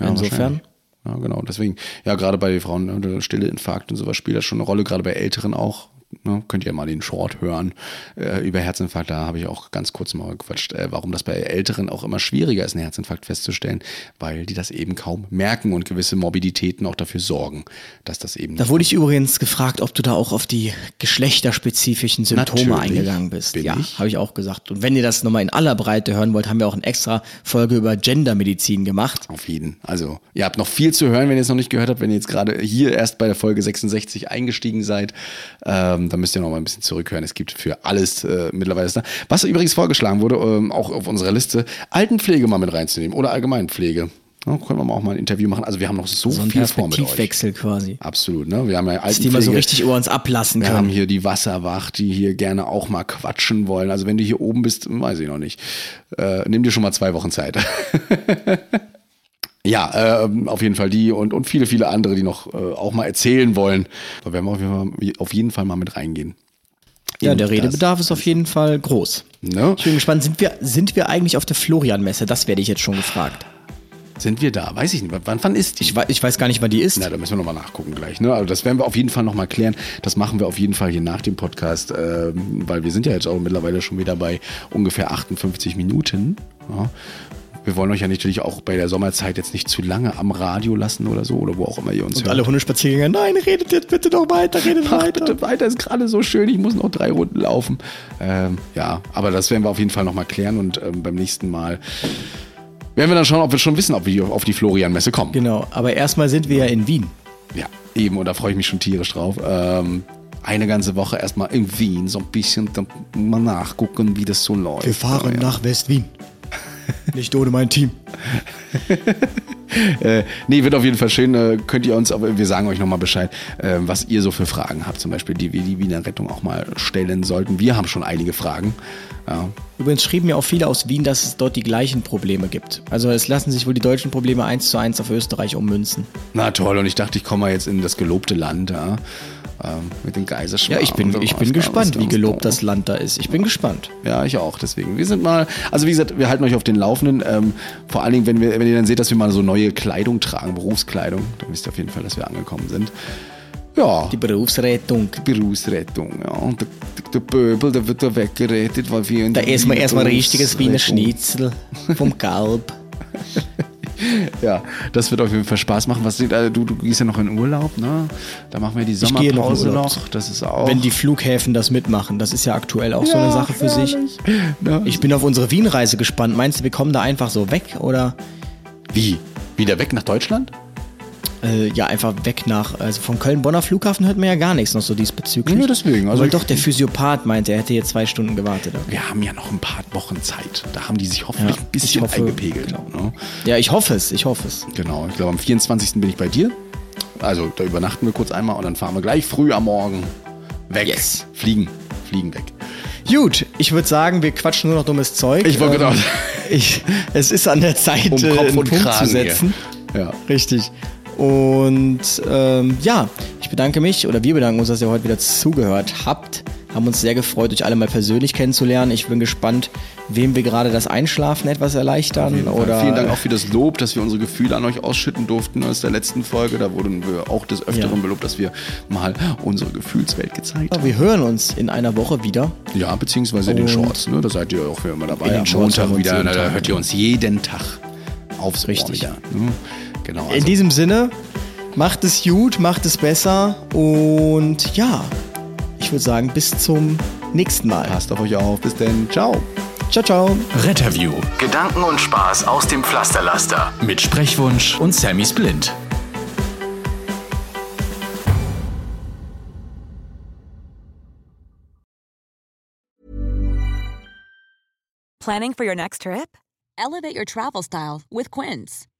S1: Ja,
S2: Insofern.
S1: Ja, genau. Deswegen, ja, gerade bei Frauen, ne, stille Infarkt und sowas spielt das schon eine Rolle, gerade bei Älteren auch. Ne, könnt ihr mal den Short hören äh, über Herzinfarkt. Da habe ich auch ganz kurz mal gequatscht, äh, warum das bei Älteren auch immer schwieriger ist, einen Herzinfarkt festzustellen, weil die das eben kaum merken und gewisse Morbiditäten auch dafür sorgen, dass das eben.
S2: Da wurde ich übrigens gefragt, ob du da auch auf die geschlechterspezifischen Symptome
S1: Natürlich
S2: eingegangen bist. ja, habe ich auch gesagt. Und wenn ihr das nochmal in aller Breite hören wollt, haben wir auch eine extra Folge über Gendermedizin gemacht.
S1: Auf jeden. Also, ihr habt noch viel zu hören, wenn ihr es noch nicht gehört habt. Wenn ihr jetzt gerade hier erst bei der Folge 66 eingestiegen seid, ähm, dann müsst ihr noch mal ein bisschen zurückhören. Es gibt für alles äh, mittlerweile. da. Was übrigens vorgeschlagen wurde, ähm, auch auf unserer Liste, Altenpflege mal mit reinzunehmen oder Allgemeinpflege. Ja, können wir mal auch mal ein Interview machen. Also, wir haben noch so,
S2: So ein
S1: viel vor mit euch.
S2: Perspektivwechsel quasi.
S1: Absolut, ne? Wir haben ja
S2: Dass die mal
S1: Altenpflege.
S2: so richtig über uns ablassen
S1: Wir haben
S2: können.
S1: hier die Wasserwacht, die hier gerne auch mal quatschen wollen. Also wenn du hier oben bist, weiß ich noch nicht. Äh, nimm dir schon mal zwei Wochen Zeit. ja, äh, auf jeden Fall die und, und viele, viele andere, die noch äh, auch mal erzählen wollen. Da werden wir auf jeden Fall, auf jeden Fall mal mit reingehen.
S2: Ja, der Redebedarf ist auf jeden Fall groß.
S1: Ne?
S2: Ich bin gespannt, sind wir, sind wir eigentlich auf der Florian-Messe? Das werde ich jetzt schon gefragt.
S1: Sind wir da? Weiß ich nicht. Wann, wann ist die?
S2: Ich, ich weiß gar nicht, wann die ist.
S1: Na, da müssen wir nochmal nachgucken gleich. Ne? Also das werden wir auf jeden Fall nochmal klären. Das machen wir auf jeden Fall hier nach dem Podcast, ähm, weil wir sind ja jetzt auch mittlerweile schon wieder bei ungefähr 58 Minuten. Ja. Wir wollen euch ja natürlich auch bei der Sommerzeit jetzt nicht zu lange am Radio lassen oder so oder wo auch immer ihr uns
S2: Und
S1: hört.
S2: alle Hundespaziergänger, nein, redet jetzt bitte noch weiter, redet
S1: Mach
S2: weiter.
S1: bitte weiter, ist gerade so schön, ich muss noch drei Runden laufen. Ähm, ja, aber das werden wir auf jeden Fall nochmal klären und ähm, beim nächsten Mal werden wir dann schauen, ob wir schon wissen, ob wir auf die Florian-Messe kommen.
S2: Genau, aber erstmal sind wir ja in Wien.
S1: Ja, eben, und da freue ich mich schon tierisch drauf. Ähm, eine ganze Woche erstmal in Wien, so ein bisschen dann mal nachgucken, wie das so läuft.
S2: Wir fahren
S1: ja.
S2: nach West-Wien. Nicht ohne mein Team.
S1: Äh, nee, wird auf jeden Fall schön. Äh, könnt ihr uns, aber wir sagen euch nochmal Bescheid, äh, was ihr so für Fragen habt, zum Beispiel, die wir die Wiener Rettung auch mal stellen sollten. Wir haben schon einige Fragen. Ja,
S2: Übrigens schrieben mir auch viele aus Wien, dass es dort die gleichen Probleme gibt. Also es lassen sich wohl die deutschen Probleme eins zu eins auf Österreich ummünzen.
S1: na toll, und ich dachte, ich komme mal jetzt in das gelobte Land, ja, ähm, mit den Geiserschmarrn.
S2: Ja, ich bin, ich bin gespannt, wie gelobt das Land da ist. Ich bin gespannt.
S1: Ja, ich auch. Deswegen. Wir sind mal, also wie gesagt, wir halten euch auf den Laufenden. Ähm, vor allen Dingen, wenn, wir, wenn ihr dann seht, dass wir mal so neue Kleidung tragen, Berufskleidung, dann wisst ihr auf jeden Fall, dass wir angekommen sind. Ja,
S2: Die Berufsrettung.
S1: Berufsrettung. Ja. Und der, der, der Pöbel, der wird da weggerettet, weil wir in
S2: Da essen wir erstmal richtiges Wiener Schnitzel vom Kalb.
S1: Ja, das wird auf jeden Fall Spaß machen. Was, äh, du, du gehst ja noch in Urlaub, ne? Da machen wir die
S2: Ich gehe noch in
S1: Sommerpause
S2: Urlaub.
S1: noch. Das ist auch.
S2: Wenn die Flughäfen das mitmachen, das ist ja aktuell auch so eine Sache für sich.
S1: Ne?
S2: Ich bin auf unsere Wien-Reise gespannt. Meinst du, wir kommen da einfach so weg oder
S1: Wie? Wieder weg nach Deutschland?
S2: Äh, ja einfach weg nach, also vom Köln-Bonner Flughafen hört man ja gar nichts noch so diesbezüglich.
S1: Ja, deswegen, also
S2: Weil doch der Physiopath meinte, er hätte jetzt zwei Stunden gewartet.
S1: Wir haben ja noch ein paar Wochen Zeit. Da haben die sich hoffentlich
S2: Ja,
S1: ein bisschen
S2: hoffe-
S1: eingepegelt. Ne?
S2: Ja, ich hoffe es, ich hoffe es.
S1: Genau, ich glaube am 24. bin ich bei dir. Also da übernachten wir kurz einmal und dann fahren wir gleich früh am Morgen weg.
S2: Yes.
S1: Fliegen. Fliegen weg.
S2: Gut, ich würde sagen, wir quatschen nur noch dummes Zeug.
S1: Ich wollte
S2: Ähm,
S1: gerade-
S2: ich, Es ist an der Zeit,
S1: Um
S2: äh,
S1: Kopf
S2: einen
S1: und
S2: Punkt
S1: Kragen
S2: zu setzen.
S1: hier. Ja.
S2: Richtig. Und ähm, ja, ich bedanke mich oder wir bedanken uns, dass ihr heute wieder zugehört habt. Haben uns sehr gefreut, euch alle mal persönlich kennenzulernen. Ich bin gespannt, wem wir gerade das Einschlafen etwas erleichtern. Oder
S1: Vielen Dank auch für das Lob, dass wir unsere Gefühle an euch ausschütten durften aus der letzten Folge. Da wurden wir auch des Öfteren
S2: Ja.
S1: belobt, dass wir mal unsere Gefühlswelt gezeigt haben.
S2: Wir hören uns in einer Woche wieder.
S1: Ja, beziehungsweise in den Shorts. Ne? Da seid ihr auch immer dabei.
S2: In den
S1: Am
S2: Shorts
S1: Montag wieder. Na, da hört ihr uns jeden Tag aufs Ohr
S2: Richtig.
S1: wieder. Ne? Genau.
S2: In
S1: Also,
S2: diesem Sinne, macht es gut, macht es besser und ja, ich würde sagen, bis zum nächsten Mal.
S1: passt auf euch auf. Bis denn. Ciao.
S2: Ciao, ciao.
S5: Retterview Gedanken und Spaß aus dem Pflasterlaster.
S6: Mit Sprechwunsch und Sammy Splint.
S7: Planning for your next trip? Elevate your travel style with Quince.